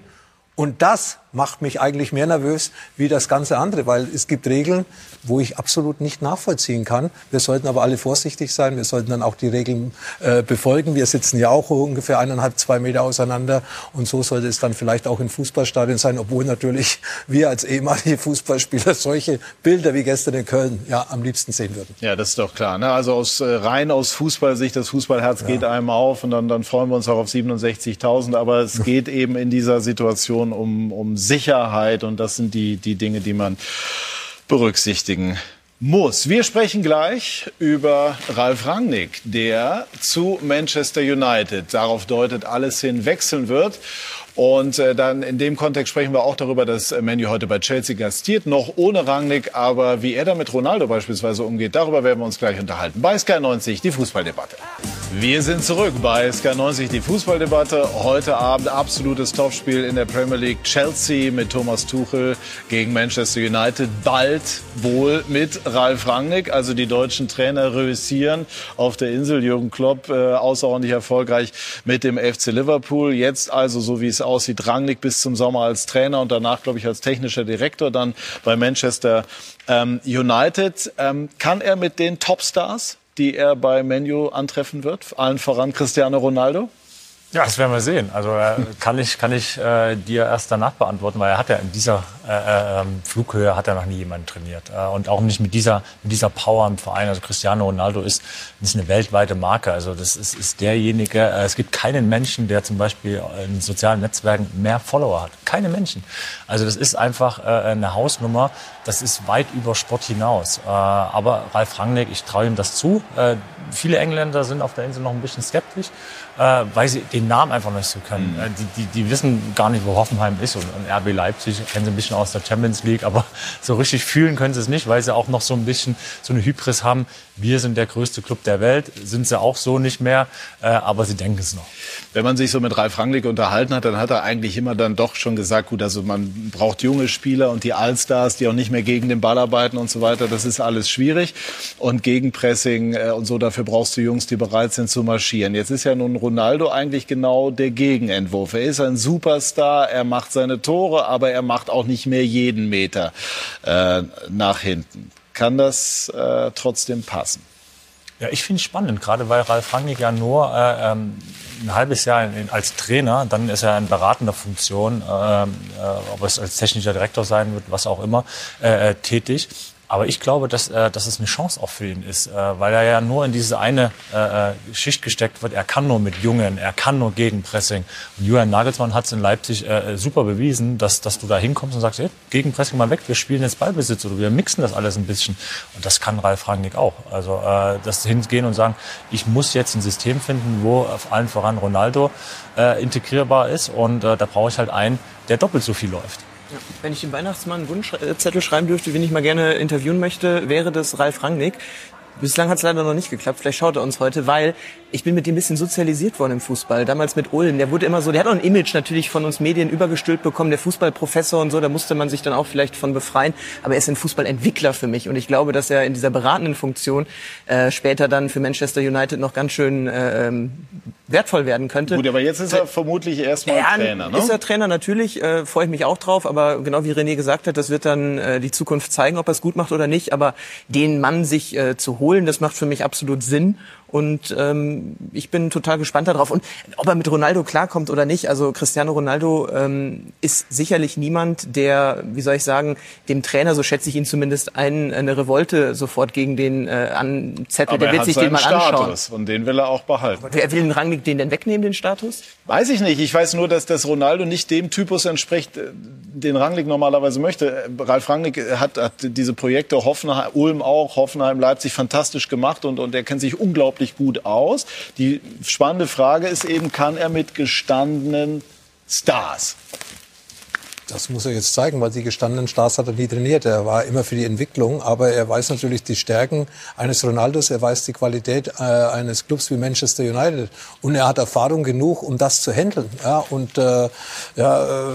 Und das macht mich eigentlich mehr nervös wie das ganze andere, weil es gibt Regeln, wo ich absolut nicht nachvollziehen kann. Wir sollten aber alle vorsichtig sein. Wir sollten dann auch die Regeln äh, befolgen. Wir sitzen ja auch ungefähr eineinhalb, zwei Meter auseinander. Und so sollte es dann vielleicht auch in Fußballstadien sein, obwohl natürlich wir als ehemalige Fußballspieler solche Bilder wie gestern in Köln ja am liebsten sehen würden. Ja, das ist doch klar. Ne? Also aus, äh, rein aus Fußballsicht, das Fußballherz ja. geht einem auf und dann, dann freuen wir uns auch auf 67.000. Aber es geht eben in dieser Situation um, um Sicherheit und das sind die, die Dinge, die man berücksichtigen muss. Wir sprechen gleich über Ralf Rangnick, der zu Manchester United, darauf deutet alles hin, wechseln wird. Und äh, dann in dem Kontext sprechen wir auch darüber, dass Manu heute bei Chelsea gastiert, noch ohne Rangnick, aber wie er da mit Ronaldo beispielsweise umgeht, darüber werden wir uns gleich unterhalten. Bei Sky 90 die Fußballdebatte. Wir sind zurück bei Sky 90 die Fußballdebatte. Heute Abend absolutes Topspiel in der Premier League. Chelsea mit Thomas Tuchel gegen Manchester United. Bald wohl mit Ralf Rangnick. Also die deutschen Trainer reüssieren auf der Insel. Jürgen Klopp äh, außerordentlich erfolgreich mit dem FC Liverpool. Jetzt also, so wie es aussieht, Rangnick bis zum Sommer als Trainer und danach, glaube ich, als technischer Direktor dann bei Manchester ähm, United. Ähm, kann er mit den Topstars, die er bei Menu antreffen wird, allen voran Cristiano Ronaldo? Ja, das werden wir sehen. Also äh, kann ich, kann ich äh, dir erst danach beantworten, weil er hat ja in dieser äh, äh, ähm, Flughöhe hat er noch nie jemanden trainiert äh, und auch nicht mit dieser mit dieser Power im Verein. Also Cristiano Ronaldo ist, ist eine weltweite Marke. Also das ist, ist derjenige. Äh, es gibt keinen Menschen, der zum Beispiel in sozialen Netzwerken mehr Follower hat. Keine Menschen. Also das ist einfach äh, eine Hausnummer. Das ist weit über Sport hinaus. Äh, aber Ralf Rangnick, ich traue ihm das zu. Viele Engländer sind auf der Insel noch ein bisschen skeptisch äh, weil sie den Namen einfach nicht so können. Mhm. Äh, die, die, die wissen gar nicht, wo Hoffenheim ist. Und, und RB Leipzig kennen sie ein bisschen aus der Champions League, aber so richtig fühlen können sie es nicht, weil sie auch noch so ein bisschen so eine Hybris haben. Wir sind der größte Club der Welt, sind sie auch so nicht mehr, äh, aber sie denken es noch. Wenn man sich so mit Ralf Rangnick unterhalten hat, dann hat er eigentlich immer dann doch schon gesagt, gut, also man braucht junge Spieler und die Allstars, die auch nicht mehr gegen den Ball arbeiten und so weiter, das ist alles schwierig. Und Gegenpressing äh, und so, dafür brauchst du Jungs, die bereit sind zu marschieren. Jetzt ist ja nun Ronaldo eigentlich genau der Gegenentwurf. Er ist ein Superstar, er macht seine Tore, aber er macht auch nicht mehr jeden Meter äh, nach hinten. Kann das äh, trotzdem passen. Ja, ich finde es spannend, gerade weil Ralf Rangnick ja nur äh, ähm, ein halbes Jahr in, als Trainer, dann ist er in beratender Funktion, äh, äh, ob es als technischer Direktor sein wird, was auch immer, äh, äh tätig. Aber ich glaube, dass, äh, dass es eine Chance auch für ihn ist, äh, weil er ja nur in diese eine äh, äh, Schicht gesteckt wird. Er kann nur mit Jungen, er kann nur Gegenpressing. Und Julian Nagelsmann hat es in Leipzig äh, super bewiesen, dass, dass du da hinkommst und sagst, hey, Gegenpressing mal weg, wir spielen jetzt Ballbesitz oder wir mixen das alles ein bisschen. Und das kann Ralf Rangnick auch. Also äh, das hingehen und sagen, ich muss jetzt ein System finden, wo auf allen voran Ronaldo äh, integrierbar ist und äh, da brauche ich halt einen, der doppelt so viel läuft. Ja. Wenn ich dem Weihnachtsmann einen Wunschzettel schreiben dürfte, wen ich mal gerne interviewen möchte, wäre das Ralf Rangnick. Bislang hat es leider noch nicht geklappt. Vielleicht schaut er uns heute, weil ich bin mit ihm ein bisschen sozialisiert worden im Fußball. Damals mit Ulm. Der wurde immer so, der hat auch ein Image natürlich von uns Medien übergestülpt bekommen. Der Fußballprofessor und so, da musste man sich dann auch vielleicht von befreien. Aber er ist ein Fußballentwickler für mich. Und ich glaube, dass er in dieser beratenden Funktion äh, später dann für Manchester United noch ganz schön äh, ähm, wertvoll werden könnte. Gut, aber jetzt ist er vermutlich erstmal ja, Trainer, ne? Ist er Trainer natürlich, äh, freue ich mich auch drauf, aber genau wie René gesagt hat, das wird dann äh, die Zukunft zeigen, ob er es gut macht oder nicht, aber den Mann sich äh, zu holen, das macht für mich absolut Sinn und ähm, ich bin total gespannt darauf. Und ob er mit Ronaldo klarkommt oder nicht, also Cristiano Ronaldo ähm, ist sicherlich niemand, der, wie soll ich sagen, dem Trainer, so schätze ich ihn zumindest ein, eine Revolte sofort gegen den äh, anzettelt. Der wird sich den mal anschauen. Und den will er auch behalten. wer will den Rangnick den denn wegnehmen, den Status? Weiß ich nicht. Ich weiß nur, dass das Ronaldo nicht dem Typus entspricht, äh, den Rangnick normalerweise möchte. Ralf Rangnick hat, hat diese Projekte Hoffenheim, Ulm auch, Hoffenheim, Leipzig fantastisch gemacht und, und er kennt sich unglaublich unglaublich gut aus. Die spannende Frage ist eben, kann er mit gestandenen Stars das muss er jetzt zeigen, weil die gestandenen Stars hat er nie trainiert. Er war immer für die Entwicklung, aber er weiß natürlich die Stärken eines Ronaldos, er weiß die Qualität äh, eines Clubs wie Manchester United und er hat Erfahrung genug, um das zu handeln. Ja, und äh, ja, äh,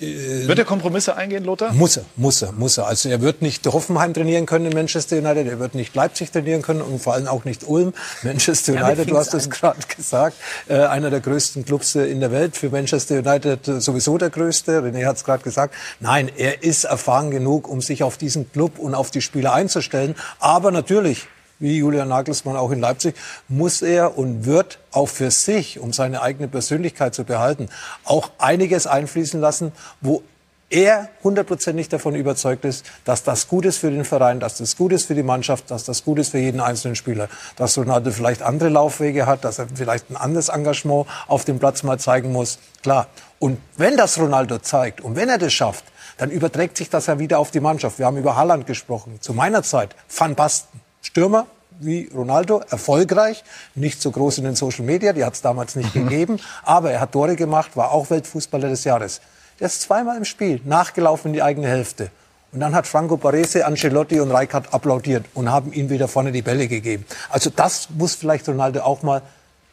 wird er Kompromisse eingehen, Lothar? Muss er, muss er, muss er. Also er wird nicht Hoffenheim trainieren können in Manchester United, er wird nicht Leipzig trainieren können und vor allem auch nicht Ulm. Manchester United, du hast es gerade gesagt, äh, einer der größten Clubs äh, in der Welt. Für Manchester United äh, sowieso der größte. René hat es gerade gesagt. Nein, er ist erfahren genug, um sich auf diesen Club und auf die Spieler einzustellen. Aber natürlich, wie Julian Nagelsmann auch in Leipzig, muss er und wird auch für sich, um seine eigene Persönlichkeit zu behalten, auch einiges einfließen lassen, wo er hundertprozentig davon überzeugt ist, dass das gut ist für den Verein, dass das gut ist für die Mannschaft, dass das gut ist für jeden einzelnen Spieler. Dass Ronaldo vielleicht andere Laufwege hat, dass er vielleicht ein anderes Engagement auf dem Platz mal zeigen muss. Klar. Und wenn das Ronaldo zeigt und wenn er das schafft, dann überträgt sich das ja wieder auf die Mannschaft. Wir haben über Haaland gesprochen. Zu meiner Zeit, Van Basten. Stürmer wie Ronaldo, erfolgreich, nicht so groß in den Social Media, die hat es damals nicht mhm. gegeben, aber er hat Tore gemacht, war auch Weltfußballer des Jahres. Der ist zweimal im Spiel nachgelaufen in die eigene Hälfte. Und dann hat Franco Barese, Ancelotti und Rijkaard applaudiert und haben ihm wieder vorne die Bälle gegeben. Also das muss vielleicht Ronaldo auch mal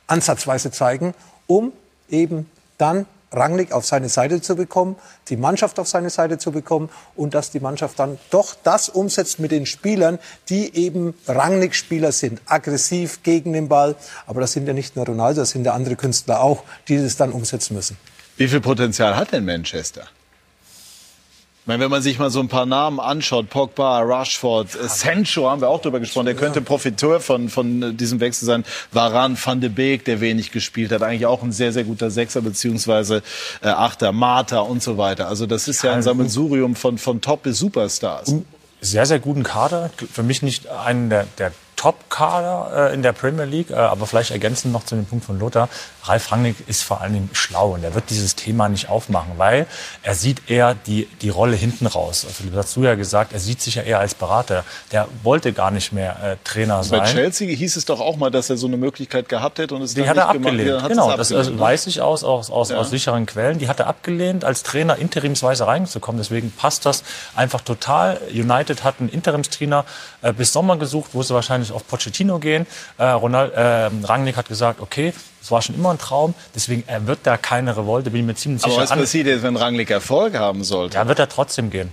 ansatzweise zeigen, um eben dann Rangnick auf seine Seite zu bekommen, die Mannschaft auf seine Seite zu bekommen und dass die Mannschaft dann doch das umsetzt mit den Spielern, die eben Rangnick-Spieler sind, aggressiv gegen den Ball. Aber das sind ja nicht nur Ronaldo, das sind ja andere Künstler auch, die das dann umsetzen müssen. Wie viel Potenzial hat denn Manchester? Meine, wenn man sich mal so ein paar Namen anschaut, Pogba, Rashford, äh, Sancho haben wir auch drüber gesprochen, der könnte Profiteur von, von diesem Wechsel sein. Varan, Van de Beek, der wenig gespielt hat, eigentlich auch ein sehr, sehr guter Sechser beziehungsweise äh, Achter, Mata und so weiter. Also das ist ja ein Sammelsurium von, von Top bis Superstars. Sehr, sehr guten Kader. Für mich nicht einen der, der Top-Kader äh, in der Premier League, äh, aber vielleicht ergänzend noch zu dem Punkt von Lothar. Ralf Rangnick ist vor allen Dingen schlau und er wird dieses Thema nicht aufmachen, weil er sieht eher die, die Rolle hinten raus. Also, du hast du ja gesagt, er sieht sich ja eher als Berater. Der wollte gar nicht mehr äh, Trainer sein. Bei Chelsea hieß es doch auch mal, dass er so eine Möglichkeit gehabt hätte und es die dann hat er abgelehnt. Gemacht, genau, das also, weiß ich aus, aus, aus, ja. aus sicheren Quellen. Die hat er abgelehnt, als Trainer interimsweise reinzukommen. Deswegen passt das einfach total. United hat einen Interimstrainer äh, bis Sommer gesucht, wo sie wahrscheinlich auf Pochettino gehen. Äh, Ronald, äh, Rangnick hat gesagt, okay, das war schon immer ein Traum, deswegen er wird da keine Revolte, bin ich mir ziemlich sicher. Aber was passiert jetzt, wenn Rangnick Erfolg haben sollte? Ja, wird er trotzdem gehen.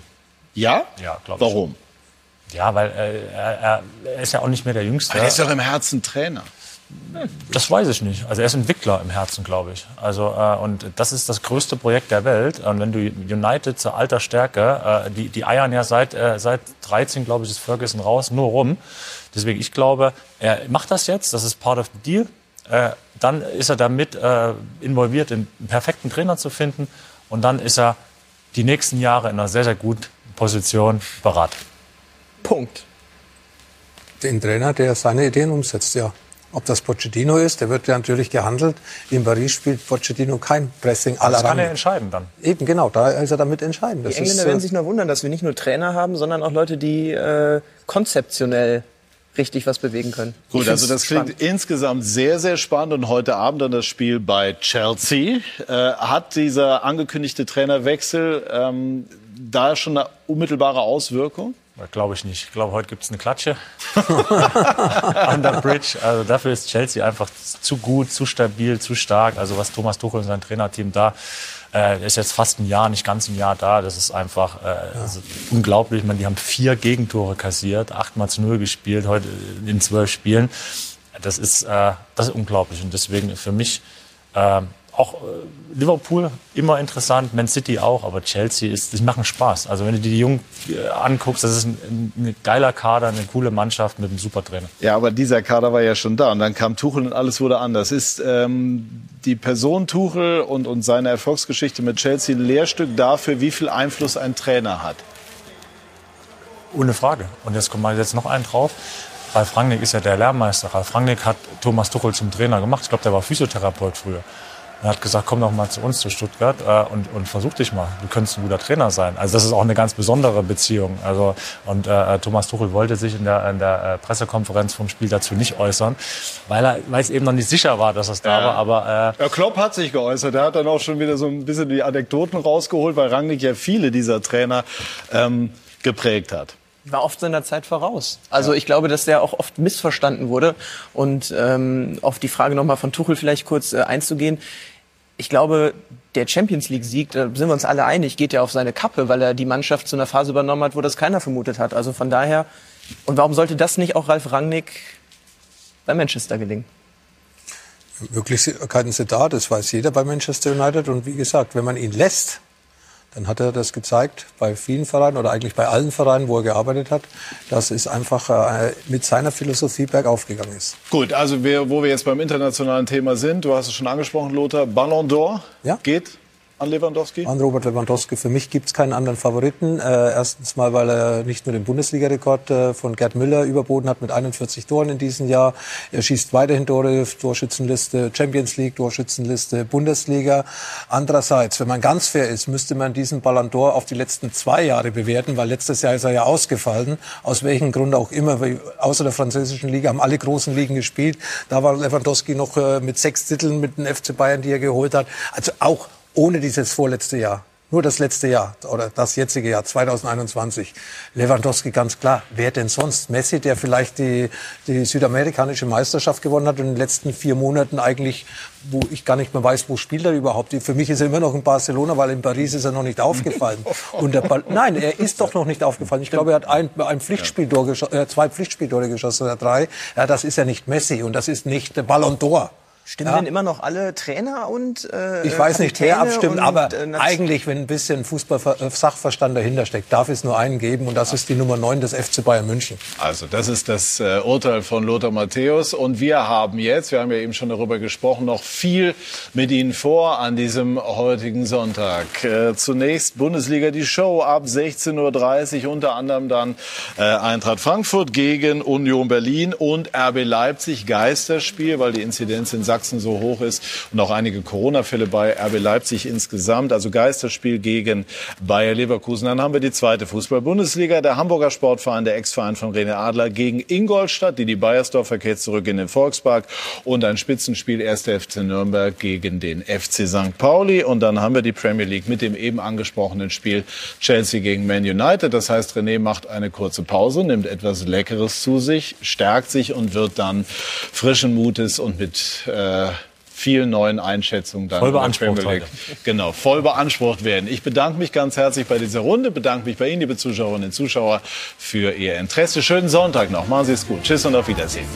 Ja? Ja, glaube ich. Warum? Ja, weil äh, er, er, ist ja auch nicht mehr der Jüngste. Aber er ist doch im Herzen Trainer. Das weiß ich nicht. Also er ist Entwickler im Herzen, glaube ich. Also äh, und das ist das größte Projekt der Welt. Und wenn du United zur alter Stärke, äh, die die eiern ja seit äh, seit 13, glaube ich, ist Ferguson raus, nur rum. Deswegen ich glaube, er macht das jetzt. Das ist part of the deal. Äh, dann ist er damit äh, involviert, einen perfekten Trainer zu finden. Und dann ist er die nächsten Jahre in einer sehr sehr guten Position beraten. Punkt. Den Trainer, der seine Ideen umsetzt, ja. Ob das Pochettino ist, der wird ja natürlich gehandelt. In Paris spielt Pochettino kein Pressing aller Das kann er entscheiden dann. Eben, genau, da ist er damit entscheidend. Die Engländer werden äh, sich nur wundern, dass wir nicht nur Trainer haben, sondern auch Leute, die äh, konzeptionell richtig was bewegen können. Gut, also das klingt spannend. insgesamt sehr, sehr spannend. Und heute Abend dann das Spiel bei Chelsea. Äh, hat dieser angekündigte Trainerwechsel ähm, da schon eine unmittelbare Auswirkung? Glaube ich nicht. Ich glaube, heute gibt es eine Klatsche an der Bridge. Also dafür ist Chelsea einfach zu gut, zu stabil, zu stark. Also was Thomas Tuchel und sein Trainerteam da, äh, der ist jetzt fast ein Jahr, nicht ganz ein Jahr da. Das ist einfach äh, also unglaublich. Ich meine, die haben vier Gegentore kassiert, achtmal zu null gespielt, heute in zwölf Spielen. Das ist, äh, das ist unglaublich. Und deswegen für mich äh, auch äh, Liverpool immer interessant, Man City auch, aber Chelsea ist, die machen Spaß. Also wenn du dir die Jungen äh, anguckst, das ist ein, ein, ein geiler Kader, eine coole Mannschaft mit einem super Trainer. Ja, aber dieser Kader war ja schon da und dann kam Tuchel und alles wurde anders. Ist ähm, die Person Tuchel und, und seine Erfolgsgeschichte mit Chelsea ein Lehrstück dafür, wie viel Einfluss ein Trainer hat? Ohne Frage. Und jetzt kommt mal jetzt noch einen drauf. Ralf Rangnick ist ja der Lehrmeister. Ralf Rangnick hat Thomas Tuchel zum Trainer gemacht. Ich glaube, der war Physiotherapeut früher. Er hat gesagt, komm doch mal zu uns, zu Stuttgart, äh, und, und versuch dich mal. Du könntest ein guter Trainer sein. Also das ist auch eine ganz besondere Beziehung. Also, und äh, Thomas Tuchel wollte sich in der, in der äh, Pressekonferenz vom Spiel dazu nicht äußern, weil, er, weil es eben noch nicht sicher war, dass es da Ja. war. Aber äh, Ja, Klopp hat sich geäußert. Er hat dann auch schon wieder so ein bisschen die Anekdoten rausgeholt, weil Rangnick ja viele dieser Trainer ähm, geprägt hat. war oft seiner Zeit voraus. Also ich glaube, dass der auch oft missverstanden wurde. Und ähm, auf die Frage nochmal von Tuchel vielleicht kurz äh, einzugehen. Ich glaube, der Champions League-Sieg, da sind wir uns alle einig, geht ja auf seine Kappe, weil er die Mannschaft zu einer Phase übernommen hat, wo das keiner vermutet hat. Also von daher, und warum sollte das nicht auch Ralf Rangnick bei Manchester gelingen? Möglichkeiten sind da, das weiß jeder bei Manchester United. Und wie gesagt, wenn man ihn lässt, dann hat er das gezeigt bei vielen Vereinen oder eigentlich bei allen Vereinen, wo er gearbeitet hat, dass es einfach äh, mit seiner Philosophie bergauf gegangen ist. Gut, also wir, wo wir jetzt beim internationalen Thema sind, du hast es schon angesprochen, Lothar, Ballon d'Or geht an Lewandowski. An Robert Lewandowski. Für mich gibt es keinen anderen Favoriten. Äh, erstens mal, weil er nicht nur den Bundesliga-Rekord äh, von Gerd Müller überboten hat mit 41 Toren in diesem Jahr. Er schießt weiterhin Tore, Torschützenliste Champions League, Torschützenliste Bundesliga. Andererseits, wenn man ganz fair ist, müsste man diesen Ballon d'Or auf die letzten zwei Jahre bewerten, weil letztes Jahr ist er ja ausgefallen. Aus welchem Grund auch immer. Außer der französischen Liga haben alle großen Ligen gespielt. Da war Lewandowski noch äh, mit sechs Titeln mit dem FC Bayern, die er geholt hat. Also auch ohne dieses vorletzte Jahr. Nur das letzte Jahr oder das jetzige Jahr 2021. Lewandowski ganz klar. Wer denn sonst? Messi, der vielleicht die, die südamerikanische Meisterschaft gewonnen hat und in den letzten vier Monaten eigentlich, wo ich gar nicht mehr weiß, wo spielt er überhaupt. Für mich ist er immer noch in Barcelona, weil in Paris ist er noch nicht aufgefallen. Und der Ball, nein, er ist doch noch nicht aufgefallen. Ich glaube, er hat ein, ein Pflichtspieltor äh, zwei Pflichtspieltore geschossen oder drei. Ja, das ist ja nicht Messi und das ist nicht der Ballon d'Or. Stimmen Ja. denn immer noch alle Trainer und äh, Ich weiß nicht, wer Kapitäne abstimmt, und, aber äh, eigentlich, wenn ein bisschen Fußball-Sachverstand dahinter steckt, darf es nur einen geben und das ist die Nummer 9 des FC Bayern München. Also, das ist das äh, Urteil von Lothar Matthäus. Und wir haben jetzt, wir haben ja eben schon darüber gesprochen, noch viel mit Ihnen vor an diesem heutigen Sonntag. Äh, zunächst Bundesliga die Show ab 16.30 Uhr, unter anderem dann äh, Eintracht Frankfurt gegen Union Berlin und RB Leipzig. Geisterspiel, weil die Inzidenz in Sachsen so hoch ist und auch einige Corona-Fälle bei RB Leipzig insgesamt. Also Geisterspiel gegen Bayer Leverkusen. Dann haben wir die zweite Fußball-Bundesliga. Der Hamburger Sportverein, der Ex-Verein von René Adler gegen Ingolstadt. Die die Bayersdorfer kehrt zurück in den Volkspark. Und ein Spitzenspiel 1. FC Nürnberg gegen den FC St. Pauli. Und dann haben wir die Premier League mit dem eben angesprochenen Spiel Chelsea gegen Man United. Das heißt, René macht eine kurze Pause, nimmt etwas Leckeres zu sich, stärkt sich und wird dann frischen Mutes und mit äh, vielen neuen Einschätzungen dann Voll beansprucht League. Genau, voll beansprucht werden. Ich bedanke mich ganz herzlich bei dieser Runde, bedanke mich bei Ihnen, liebe Zuschauerinnen und Zuschauer, für Ihr Interesse. Schönen Sonntag noch. Machen Sie es gut. Tschüss und auf Wiedersehen.